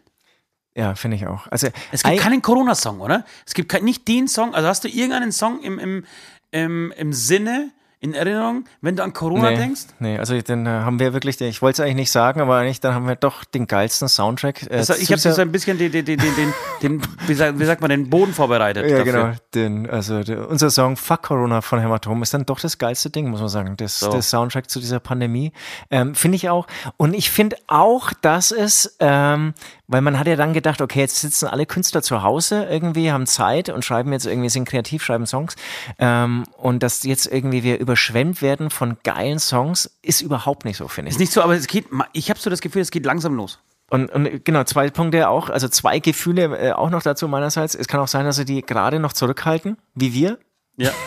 Ja, finde ich auch. Also, Es gibt ei- keinen Corona-Song, oder? Es gibt kein, nicht den Song, also hast du irgendeinen Song im, im, im, im Sinne, in Erinnerung, wenn du an Corona nee, denkst? Nee, also dann äh, haben wir wirklich, den- ich wollte es eigentlich nicht sagen, aber eigentlich, dann haben wir doch den geilsten Soundtrack. Äh, Also, ich habe so ein bisschen den, den, den, den, den, wie, sagt, wie sagt man, den Boden vorbereitet. Ja, dafür. genau. Den, also der, unser Song Fuck Corona von Hämatom ist dann doch das geilste Ding, muss man sagen. Das, So. Der Soundtrack zu dieser Pandemie. Ähm, finde ich auch. Und ich finde auch, dass es, ähm, weil man hat ja dann gedacht, okay, jetzt sitzen alle Künstler zu Hause irgendwie, haben Zeit und schreiben jetzt irgendwie, sind kreativ, schreiben Songs. Ähm, und dass jetzt irgendwie wir überschwemmt werden von geilen Songs, ist überhaupt nicht so, finde ich. Ist nicht so, aber es geht, ich habe so das Gefühl, es geht langsam los. Und, und genau, zwei Punkte auch, also zwei Gefühle äh, auch noch dazu meinerseits. Es kann auch sein, dass sie die gerade noch zurückhalten, wie wir. Ja. [laughs]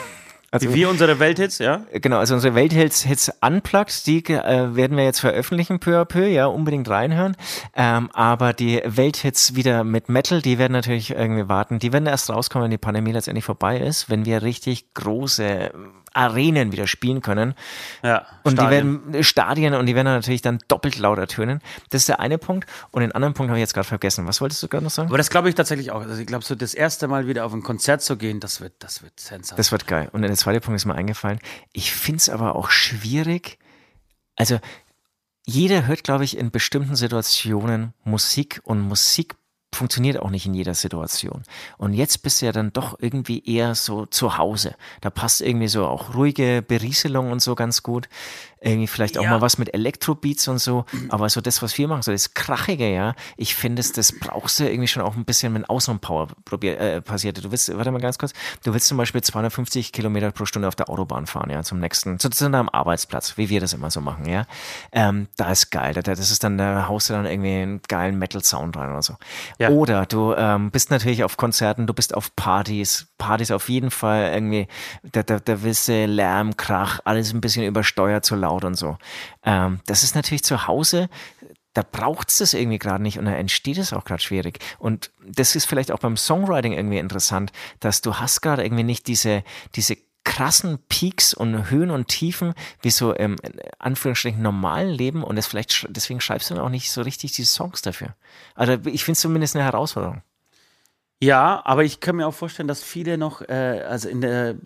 Also, Wie wir unsere Welthits, ja? Genau, also unsere Welthits Hits Unplugged, die äh, werden wir jetzt veröffentlichen peu à peu, ja, unbedingt reinhören. Ähm, aber die Welthits wieder mit Metal, die werden natürlich irgendwie warten. Die werden erst rauskommen, wenn die Pandemie letztendlich vorbei ist, wenn wir richtig große Arenen wieder spielen können. Ja. Und Stadien. die werden Stadien und die werden dann natürlich dann doppelt laut ertönen. Das ist der eine Punkt. Und den anderen Punkt habe ich jetzt gerade vergessen. Was wolltest du gerade noch sagen? Aber das glaube ich tatsächlich auch. Also ich glaube, so das erste Mal wieder auf ein Konzert zu gehen, das wird, das wird sensationell. Das wird geil. Und der zweite Punkt ist mir eingefallen. Ich finde es aber auch schwierig. Also, jeder hört, glaube ich, in bestimmten Situationen Musik und Musik funktioniert auch nicht in jeder Situation. Und jetzt bist du ja dann doch irgendwie eher so zu Hause. Da passt irgendwie so auch ruhige Berieselung und so ganz gut. Irgendwie vielleicht auch Ja. mal was mit Elektrobeats und so. Aber so das, was wir machen, so das Krachige, ja, ich finde, es, das brauchst du irgendwie schon auch ein bisschen, wenn Außenpower äh, passiert. Du willst, warte mal ganz kurz, du willst zum Beispiel 250 Kilometer pro Stunde auf der Autobahn fahren, ja, zum nächsten, zu, zu deinem Arbeitsplatz, wie wir das immer so machen, ja. Ähm, da ist geil. Da, das ist dann, da haust du dann irgendwie einen geilen Metal-Sound rein oder so. Ja. Oder du ähm, bist natürlich auf Konzerten, du bist auf Partys, Partys auf jeden Fall irgendwie, da, da, da willst du Lärm, Krach, alles ein bisschen übersteuert, zu laut und so. Ähm, das ist natürlich zu Hause, da braucht es das irgendwie gerade nicht und da entsteht es auch gerade schwierig. Und das ist vielleicht auch beim Songwriting irgendwie interessant, dass du hast gerade irgendwie nicht diese, diese krassen Peaks und Höhen und Tiefen wie so im Anführungsstrichen normalen Leben und das vielleicht deswegen schreibst du dann auch nicht so richtig die Songs dafür. Also ich finde es zumindest eine Herausforderung. Ja, aber ich kann mir auch vorstellen, dass viele noch, äh, also in der,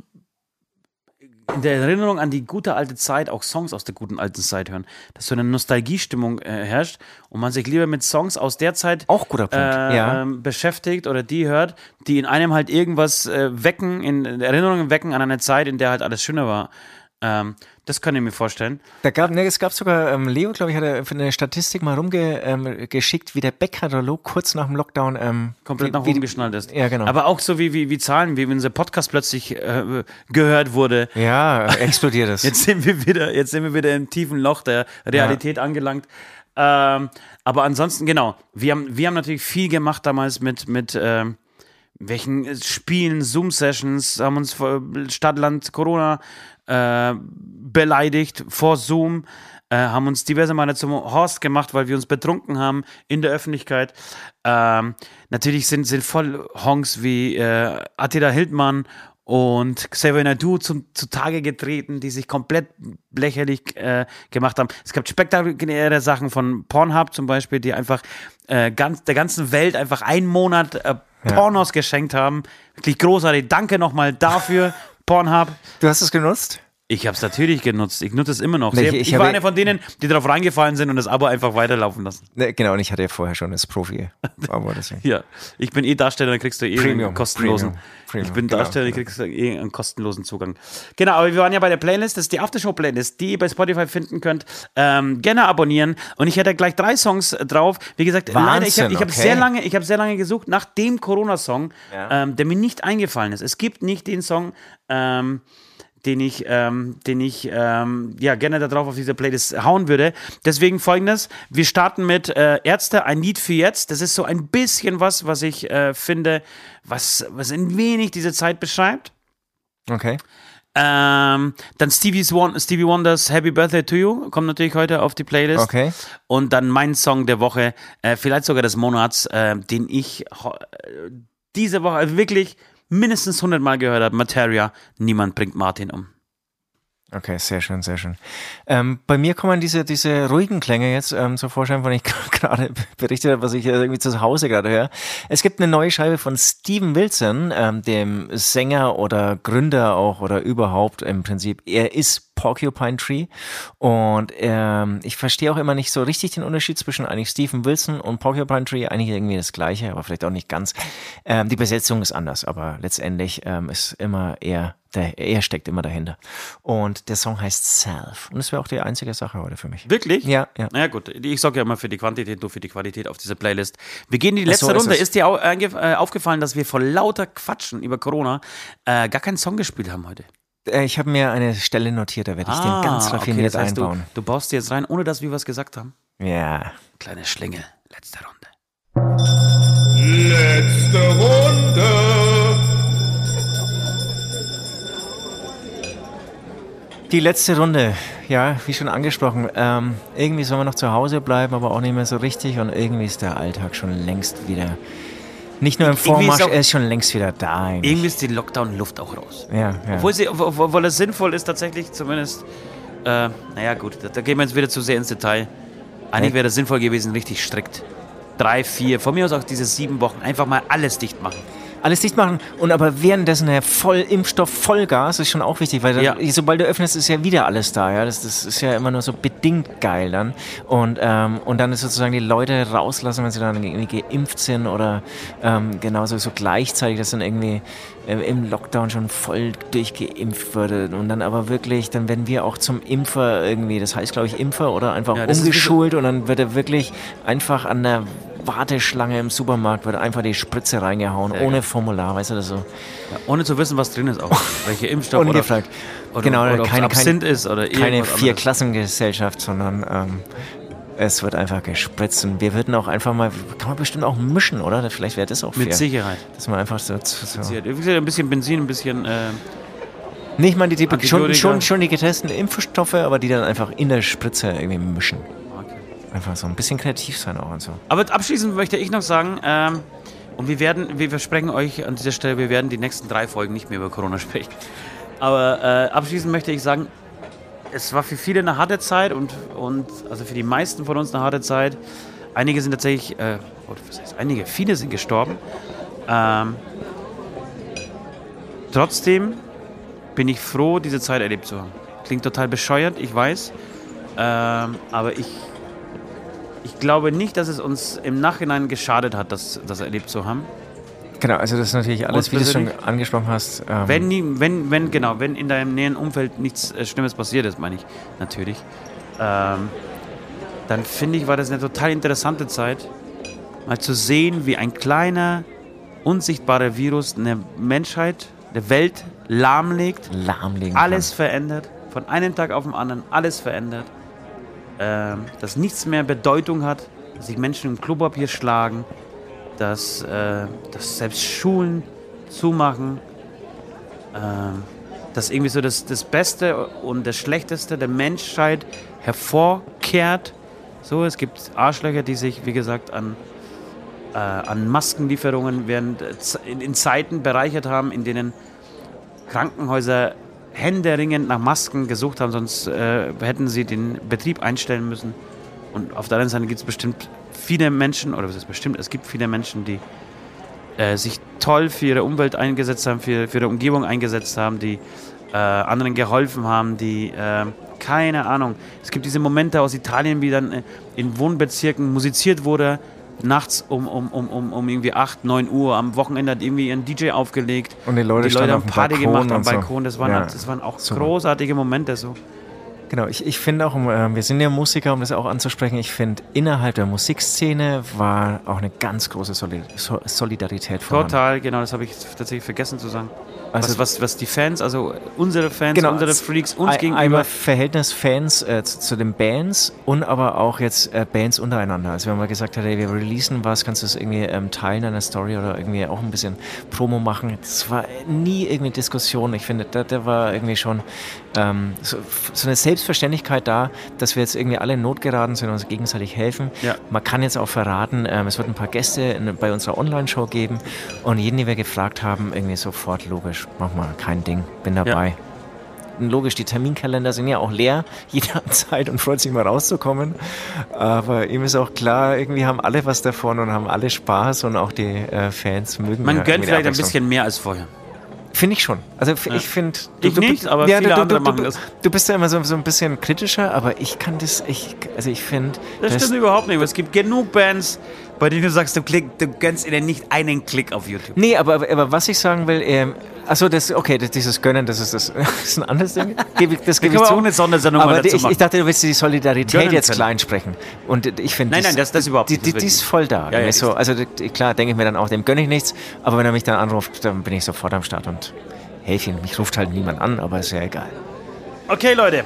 in der Erinnerung an die gute alte Zeit auch Songs aus der guten alten Zeit hören. Dass so eine Nostalgiestimmung äh, herrscht und man sich lieber mit Songs aus der Zeit Auch guter Punkt. äh, ja. beschäftigt oder die hört, die in einem halt irgendwas äh, wecken, in, in Erinnerungen wecken an eine Zeit, in der halt alles schöner war. Ähm, das kann ich mir vorstellen. Da gab, ne, es gab sogar, ähm, Leo, glaube ich, hat er für eine Statistik mal rumgeschickt, ähm, wie der Backkatalog kurz nach dem Lockdown ähm, komplett wie, nach oben geschnallt ist. Ja, genau. Aber auch so wie, wie, wie Zahlen, wie unser Podcast plötzlich äh, gehört wurde. Ja, explodiert es. [laughs] Jetzt sind wir wieder, jetzt sind wir wieder im tiefen Loch der Realität angelangt. Ähm, aber ansonsten, genau, wir haben, wir haben natürlich viel gemacht damals mit, mit ähm, welchen Spielen, Zoom-Sessions, haben uns vor Stadtland Corona äh, beleidigt vor Zoom, äh, haben uns diverse Male zum Horst gemacht, weil wir uns betrunken haben in der Öffentlichkeit. Ähm, natürlich sind, sind voll Honks wie äh, Attila Hildmann und Xavier Nadu zum, zutage getreten, die sich komplett lächerlich äh, gemacht haben. Es gab spektakuläre Sachen von Pornhub zum Beispiel, die einfach äh, ganz, der ganzen Welt einfach einen Monat äh, Pornos geschenkt haben. Wirklich großartig. Danke nochmal dafür, Pornhub. Du hast es genutzt? Ich habe es natürlich genutzt. Ich nutze es immer noch. Nee, ich- ich ich war einer von denen, die darauf reingefallen sind und das Abo einfach weiterlaufen lassen. Ne, genau, und ich hatte ja vorher schon das Profi. [laughs] Aber deswegen. Ja, ich bin eh Darsteller, dann kriegst du eh Premium, einen kostenlosen. Premium, Premium, ich bin genau, Darsteller, dann genau. kriegst du eh einen kostenlosen Zugang. Genau, aber wir waren ja bei der Playlist, das ist die Aftershow-Playlist, die ihr bei Spotify finden könnt. Ähm, gerne abonnieren. Und ich hätte gleich drei Songs drauf. Wie gesagt, leider, ich habe Wahnsinn, hab okay. sehr lange, ich habe sehr lange gesucht nach dem Corona-Song, Ja. ähm, der mir nicht eingefallen ist. Es gibt nicht den Song, ähm, den ich, ähm, den ich ähm, ja gerne darauf auf diese Playlist hauen würde. Deswegen folgendes: Wir starten mit äh, Ärzte, ein Lied für jetzt. Das ist so ein bisschen was, was ich äh, finde, was, was ein wenig diese Zeit beschreibt. Okay. Ähm, dann Stevie's Won Stevie Wonders Happy Birthday to You kommt natürlich heute auf die Playlist. Okay. Und dann mein Song der Woche, äh, vielleicht sogar des Monats, äh, den ich äh, diese Woche also wirklich mindestens 100 Mal gehört habe. Materia, niemand bringt Martin um. Okay, sehr schön, sehr schön. Ähm, bei mir kommen diese, diese ruhigen Klänge jetzt ähm, zum Vorschein, von ich [laughs] gerade berichtet habe, was ich äh, irgendwie zu Hause gerade höre. Es gibt eine neue Scheibe von Steven Wilson, ähm, dem Sänger oder Gründer auch oder überhaupt im Prinzip. Er ist Porcupine Tree und ähm, ich verstehe auch immer nicht so richtig den Unterschied zwischen eigentlich Steven Wilson und Porcupine Tree. Eigentlich irgendwie das Gleiche, aber vielleicht auch nicht ganz. Ähm, die Besetzung ist anders, aber letztendlich ähm, ist immer er der, er steckt immer dahinter. Und der Song heißt Self. Und das wäre auch die einzige Sache heute für mich. Wirklich? Ja, ja. Naja, gut. Ich sorge ja immer für die Quantität, du für die Qualität auf dieser Playlist. Wir gehen in die so letzte ist Runde. es. Ist dir einge- äh, aufgefallen, dass wir vor lauter Quatschen über Corona äh, gar keinen Song gespielt haben heute? Äh, Ich habe mir eine Stelle notiert, da werde ich den ganz raffiniert Ah, das heißt, einbauen. Du, du baust dir jetzt rein, ohne dass wir was gesagt haben. Ja. Kleine Schlinge. Letzte Runde. Letzte Runde. Die letzte Runde, ja, wie schon angesprochen, ähm, irgendwie soll man noch zu Hause bleiben, aber auch nicht mehr so richtig und irgendwie ist der Alltag schon längst wieder, nicht nur im Vormarsch, er ist schon längst wieder da. Eigentlich. Irgendwie ist die Lockdown-Luft auch raus. Ja, ja. Obwohl, sie, obwohl es sinnvoll ist, tatsächlich zumindest. Äh, naja, gut, da, da gehen wir jetzt wieder zu sehr ins Detail. Eigentlich Ja. wäre es sinnvoll gewesen, richtig strikt. Drei, vier, von mir aus auch diese sieben Wochen, einfach mal alles dicht machen. Alles dicht machen und aber währenddessen ja voll Impfstoff, Vollgas ist schon auch wichtig, weil dann, Ja. sobald du öffnest, ist ja wieder alles da. Ja? Das, das ist ja immer nur so bedingt geil dann. Und, ähm, und dann ist sozusagen die Leute rauslassen, wenn sie dann irgendwie geimpft sind oder ähm, genauso so gleichzeitig, dass dann irgendwie äh, im Lockdown schon voll durchgeimpft wurde. Und dann aber wirklich, dann werden wir auch zum Impfer irgendwie, das heißt glaube ich Impfer oder einfach Ja, so- umgeschult und dann wird er wirklich einfach an der Warteschlange im Supermarkt wird einfach die Spritze reingehauen, Sehr ohne geil. Formular, weißt du das so? Ja, ohne zu wissen, was drin ist auch. [laughs] Welche Impfstoff oder, Ungefragt. oder, genau, oder, keine, keine, ist oder keine. Vierklassengesellschaft, sondern ähm, es wird einfach gespritzt und wir würden auch einfach mal, kann man bestimmt auch mischen, oder? Vielleicht wäre das auch fair. Mit Sicherheit. Dass man einfach so, so Wie gesagt, ein bisschen Benzin, ein bisschen. Äh, nicht mal die, die schon, schon, schon die getesteten Impfstoffe, aber die dann einfach in der Spritze irgendwie mischen. Einfach so ein bisschen kreativ sein auch und so. Aber abschließend möchte ich noch sagen, ähm, und wir werden, wir versprechen euch an dieser Stelle, wir werden die nächsten drei Folgen nicht mehr über Corona [laughs] sprechen. Aber äh, abschließend möchte ich sagen, es war für viele eine harte Zeit und, und also für die meisten von uns eine harte Zeit. Einige sind tatsächlich, äh, oder was heißt einige, viele sind gestorben. Ähm, trotzdem bin ich froh, diese Zeit erlebt zu haben. Klingt total bescheuert, ich weiß. Ähm, aber ich ich glaube nicht, dass es uns im Nachhinein geschadet hat, das, das erlebt zu haben. Genau, also das ist natürlich alles, wie du es schon angesprochen hast. Ähm, Wenn, nie, wenn, wenn, genau, wenn in deinem näheren Umfeld nichts äh, Schlimmes passiert ist, meine ich natürlich, ähm, dann finde ich, war das eine total interessante Zeit, mal zu sehen, wie ein kleiner, unsichtbarer Virus eine Menschheit, eine Welt lahmlegt, lahmlegen alles verändert, von einem Tag auf den anderen alles verändert, ähm, dass nichts mehr Bedeutung hat, dass sich Menschen im Klopapier schlagen, dass, äh, dass selbst Schulen zumachen, ähm, dass irgendwie so das, das Beste und das Schlechteste der Menschheit hervorkehrt. So, es gibt Arschlöcher, die sich, wie gesagt, an, äh, an Maskenlieferungen während, äh, in, in Zeiten bereichert haben, in denen Krankenhäuser händeringend nach Masken gesucht haben, sonst äh, hätten sie den Betrieb einstellen müssen. Und auf der anderen Seite gibt es bestimmt viele Menschen, oder was ist bestimmt, es gibt viele Menschen, die äh, sich toll für ihre Umwelt eingesetzt haben, für, für ihre Umgebung eingesetzt haben, die äh, anderen geholfen haben, die, äh, keine Ahnung, es gibt diese Momente aus Italien, wie dann äh, in Wohnbezirken musiziert wurde, nachts um, um, um, um, um irgendwie 8, 9 Uhr, am Wochenende hat irgendwie ein DJ aufgelegt. Und die Leute die Leute haben Party Balkon gemacht am so. Balkon. Das waren, Ja, das waren auch super. großartige Momente so. Genau, ich, ich finde auch, um, äh, wir sind ja Musiker, um das auch anzusprechen, ich finde, innerhalb der Musikszene war auch eine ganz große Soli so Solidarität vorhanden. Total, genau, das habe ich tatsächlich vergessen zu sagen. Also- was, was, was die Fans, also unsere Fans, Genau, unsere Freaks uns Ein- gegenüber. Einmal Verhältnis Fans äh, zu, zu den Bands und aber auch jetzt äh, Bands untereinander. Also wenn man gesagt hat, hey, wir releasen was, kannst du das irgendwie ähm, teilen in der Story oder irgendwie auch ein bisschen Promo machen. Das war nie irgendwie Diskussion. Ich finde, da, da war irgendwie schon ähm, so, so eine Selbstverständlichkeit da, dass wir jetzt irgendwie alle in Not geraten sind und uns gegenseitig helfen. Ja. Man kann jetzt auch verraten, ähm, es wird ein paar Gäste in, bei unserer Online-Show geben und jeden, den wir gefragt haben, irgendwie sofort logisch, mach mal, kein Ding, bin dabei. Logisch, die Terminkalender sind ja auch leer. [laughs] Jeder hat Zeit und freut sich mal rauszukommen. Aber ihm ist auch klar, irgendwie haben alle was davon und haben alle Spaß und auch die äh, Fans mögen Man ja gönnt vielleicht ein bisschen mehr als vorher. Finde ich schon. Also ich finde. Ich nicht, aber viele andere machen das. Du bist ja immer so, so ein bisschen kritischer, aber ich kann das. Ich, also ich finde. Das stimmt überhaupt nicht. Es gibt genug Bands, bei denen du sagst, du, klick, du gönnst ihnen nicht einen Klick auf YouTube. Nee, aber, aber, aber was ich sagen will, ähm, achso, das, okay, das, dieses Gönnen, das ist, das, [laughs] das ist ein anderes Ding. Gebe ich- Das Da gebe ich zu. auch eine Sondersendung aber dazu ich, ich dachte, du willst die Solidarität Gönnen jetzt können. klein sprechen. Und ich finde, Nein, nein, das- das überhaupt die, nicht, die, die ist voll da. Ja, ja, die so, also die- klar, denke ich mir dann auch, dem gönne ich nichts, aber wenn er mich dann anruft, dann bin ich sofort am Start und helfe ihm. Mich ruft halt niemand an, aber ist ja egal. Okay, Leute.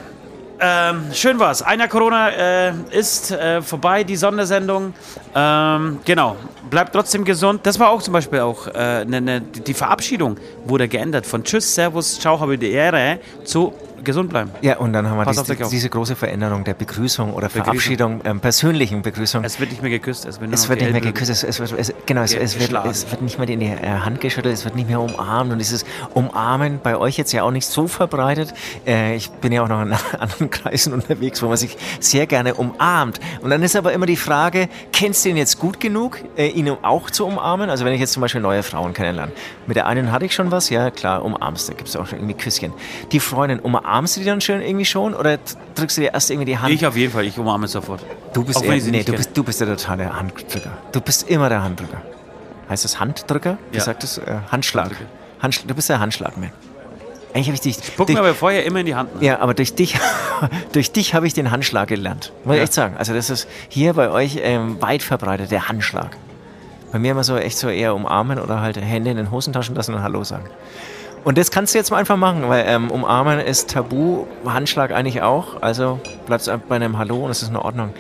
Ähm, schön war's. Ein Jahr Corona äh, ist äh, vorbei, die Sondersendung. Ähm, genau. Bleibt trotzdem gesund. Das war auch zum Beispiel auch äh, ne, ne, die die Verabschiedung wurde geändert von Tschüss, Servus, Ciao, habe die Ehre zu gesund bleiben. Ja, und dann haben wir dies, diese große Veränderung der Begrüßung oder Begrüßung. Verabschiedung, ähm, persönlichen Begrüßung. Es wird nicht mehr geküsst, es wird nur Es wird nicht mehr geküsst, es, es, wird, es, genau, es, es, wird, es wird nicht mehr in die äh, Hand geschüttelt, es wird nicht mehr umarmt und dieses Umarmen bei euch jetzt ja auch nicht so verbreitet. Äh, ich bin ja auch noch in [laughs] anderen Kreisen unterwegs, wo man sich sehr gerne umarmt. Und dann ist aber immer die Frage, kennst du ihn jetzt gut genug, äh, ihn auch zu umarmen? Also wenn ich jetzt zum Beispiel neue Frauen kennenlerne. Mit der einen hatte ich schon was, ja klar, umarmst du, gibst du auch schon irgendwie Küsschen. Die Freundin, umarmst du die dann schon irgendwie schon oder drückst du dir erst irgendwie die Hand? Ich auf jeden Fall, ich umarme sofort. Du bist, eher, ich nee, du bist, du bist der totale Handdrücker. Du bist immer der Handdrücker. Heißt das Handdrücker? Wie Ja. sagt das? Äh, Handschlag. Handschlag. Du bist der Handschlagmann. Eigentlich habe ich dich. Guck durch, mir aber vorher immer in die Hand. Ne? ja, aber durch dich, [laughs] durch dich habe ich den Handschlag gelernt. Muss ich Ja. echt sagen. Also das ist hier bei euch ähm, weit verbreitet, der Handschlag. Bei mir immer so echt so eher umarmen oder halt Hände in den Hosentaschen lassen und Hallo sagen. Und das kannst du jetzt mal einfach machen, weil ähm, umarmen ist tabu, Handschlag eigentlich auch. Also bleibst du bei einem Hallo und es ist in Ordnung.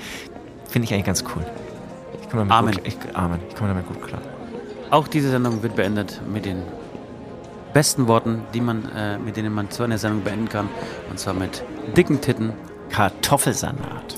Finde ich eigentlich ganz cool. Ich komme damit Amen. Gut, ich, Amen. Ich komme damit gut klar. Auch diese Sendung wird beendet mit den besten Worten, die man, äh, mit denen man so eine Sendung beenden kann. Und zwar mit dicken Titten. Kartoffelsalat.